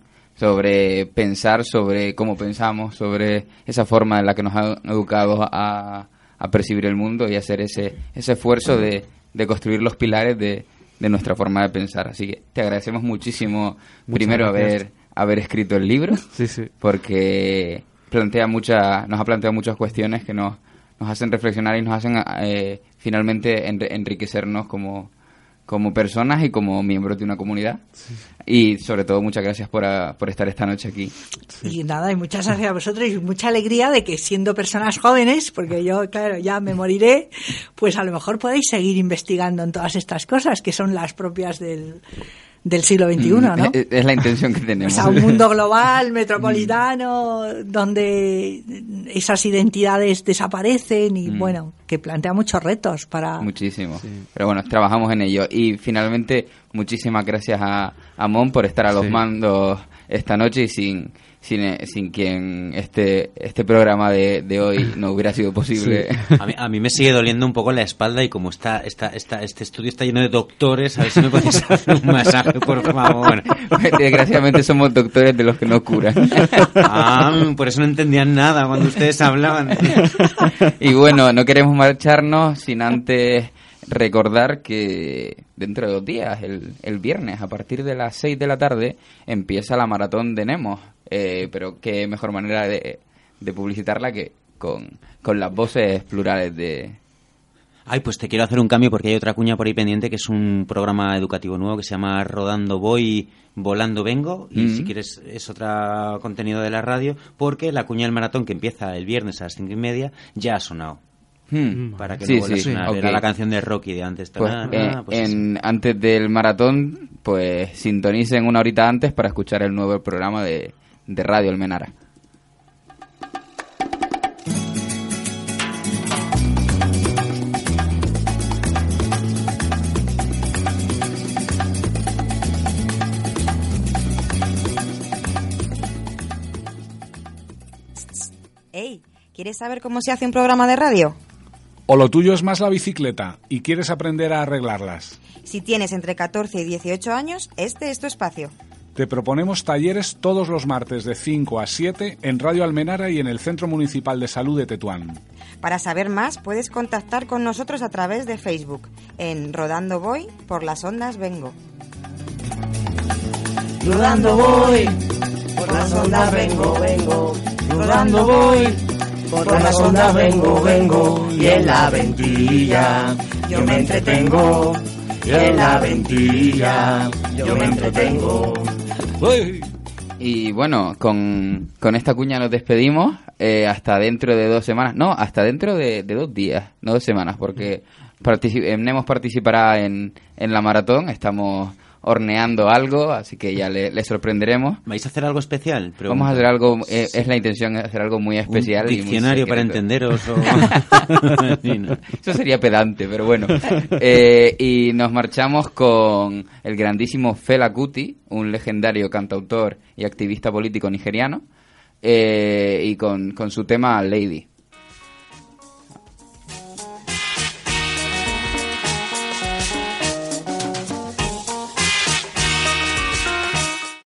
sobre pensar, sobre cómo pensamos, sobre esa forma en la que nos han educado a, a percibir el mundo y hacer ese, ese esfuerzo de, de construir los pilares de, de nuestra forma de pensar. Así que te agradecemos muchísimo, Muchas primero, gracias. haber, haber escrito el libro, Sí, sí. porque plantea mucha, nos ha planteado muchas cuestiones que nos, nos hacen reflexionar y nos hacen eh, finalmente enri- enriquecernos como, como personas y como miembros de una comunidad. Y sobre todo, muchas gracias por, ah, por estar esta noche aquí. Y nada, y muchas gracias a vosotros y mucha alegría de que siendo personas jóvenes, porque yo, claro, ya me moriré, pues a lo mejor podéis seguir investigando en todas estas cosas que son las propias del, del siglo XXI, ¿no? Mm, Es, es la intención que O tenemos. sea, un mundo global, metropolitano, donde esas identidades desaparecen y, Mm. bueno, que plantea muchos retos para... Muchísimo. Pero bueno, trabajamos en ello. Y finalmente, muchísimas gracias a, a Mon por estar a los Sí. mandos esta noche y sin, sin, eh, sin quien este, este programa de, de hoy no hubiera sido posible. A mí, a mí me sigue doliendo un poco la espalda y como está, está, está, este estudio está lleno de doctores, a ver si me podéis hacer un masaje, por favor. Desgraciadamente somos doctores de los que no curan. Ah, por eso no entendían nada cuando ustedes hablaban. Y bueno, no queremos marcharnos sin antes recordar que dentro de dos días, el, el viernes, a partir de las 6 de la tarde, empieza la maratón de Nemos. Eh, pero qué mejor manera de, de publicitarla que con, con las voces plurales de... Ay, pues te quiero hacer un cambio porque hay otra cuña por ahí pendiente que es un programa educativo nuevo que se llama Rodando Voy, Volando Vengo. Y Mm. si quieres, es otro contenido de la radio porque la cuña del maratón que empieza el viernes a las cinco y media ya ha sonado. Hmm. Para que Sí, no sí, ok. Era la canción de Rocky de antes. Pues, eh, ah, pues en, antes del maratón, pues sintonicen una horita antes para escuchar el nuevo programa de, de Radio Almenara. Ey, ¿quieres saber cómo se hace un programa de radio? O lo tuyo es más la bicicleta y quieres aprender a arreglarlas. Si tienes entre 14 y 18 años, este es tu espacio. Te proponemos talleres todos los martes de 5 a 7 en Radio Almenara y en el Centro Municipal de Salud de Tetuán. Para saber más, puedes contactar con nosotros a través de Facebook, en Rodando Voy, por las ondas vengo. Rodando voy, por las ondas vengo, vengo. Rodando voy, por las ondas vengo, vengo. Y en la ventilla yo me entretengo. Y en la ventilla yo me entretengo. Y bueno, con, con esta cuña nos despedimos eh, hasta dentro de dos semanas. No, hasta dentro de, dos días, no dos semanas, porque Nemos participará en, en la maratón. Estamos horneando algo, así que ya le, le sorprenderemos. ¿Vais a hacer algo especial? Vamos a hacer algo, eh, es la intención, hacer algo muy especial. Un y muy diccionario para entenderos o- Sí. Eso sería pedante, pero bueno. Eh, y nos marchamos con el grandísimo Fela Kuti, un legendario cantautor y activista político nigeriano, eh, y con, con su tema Lady.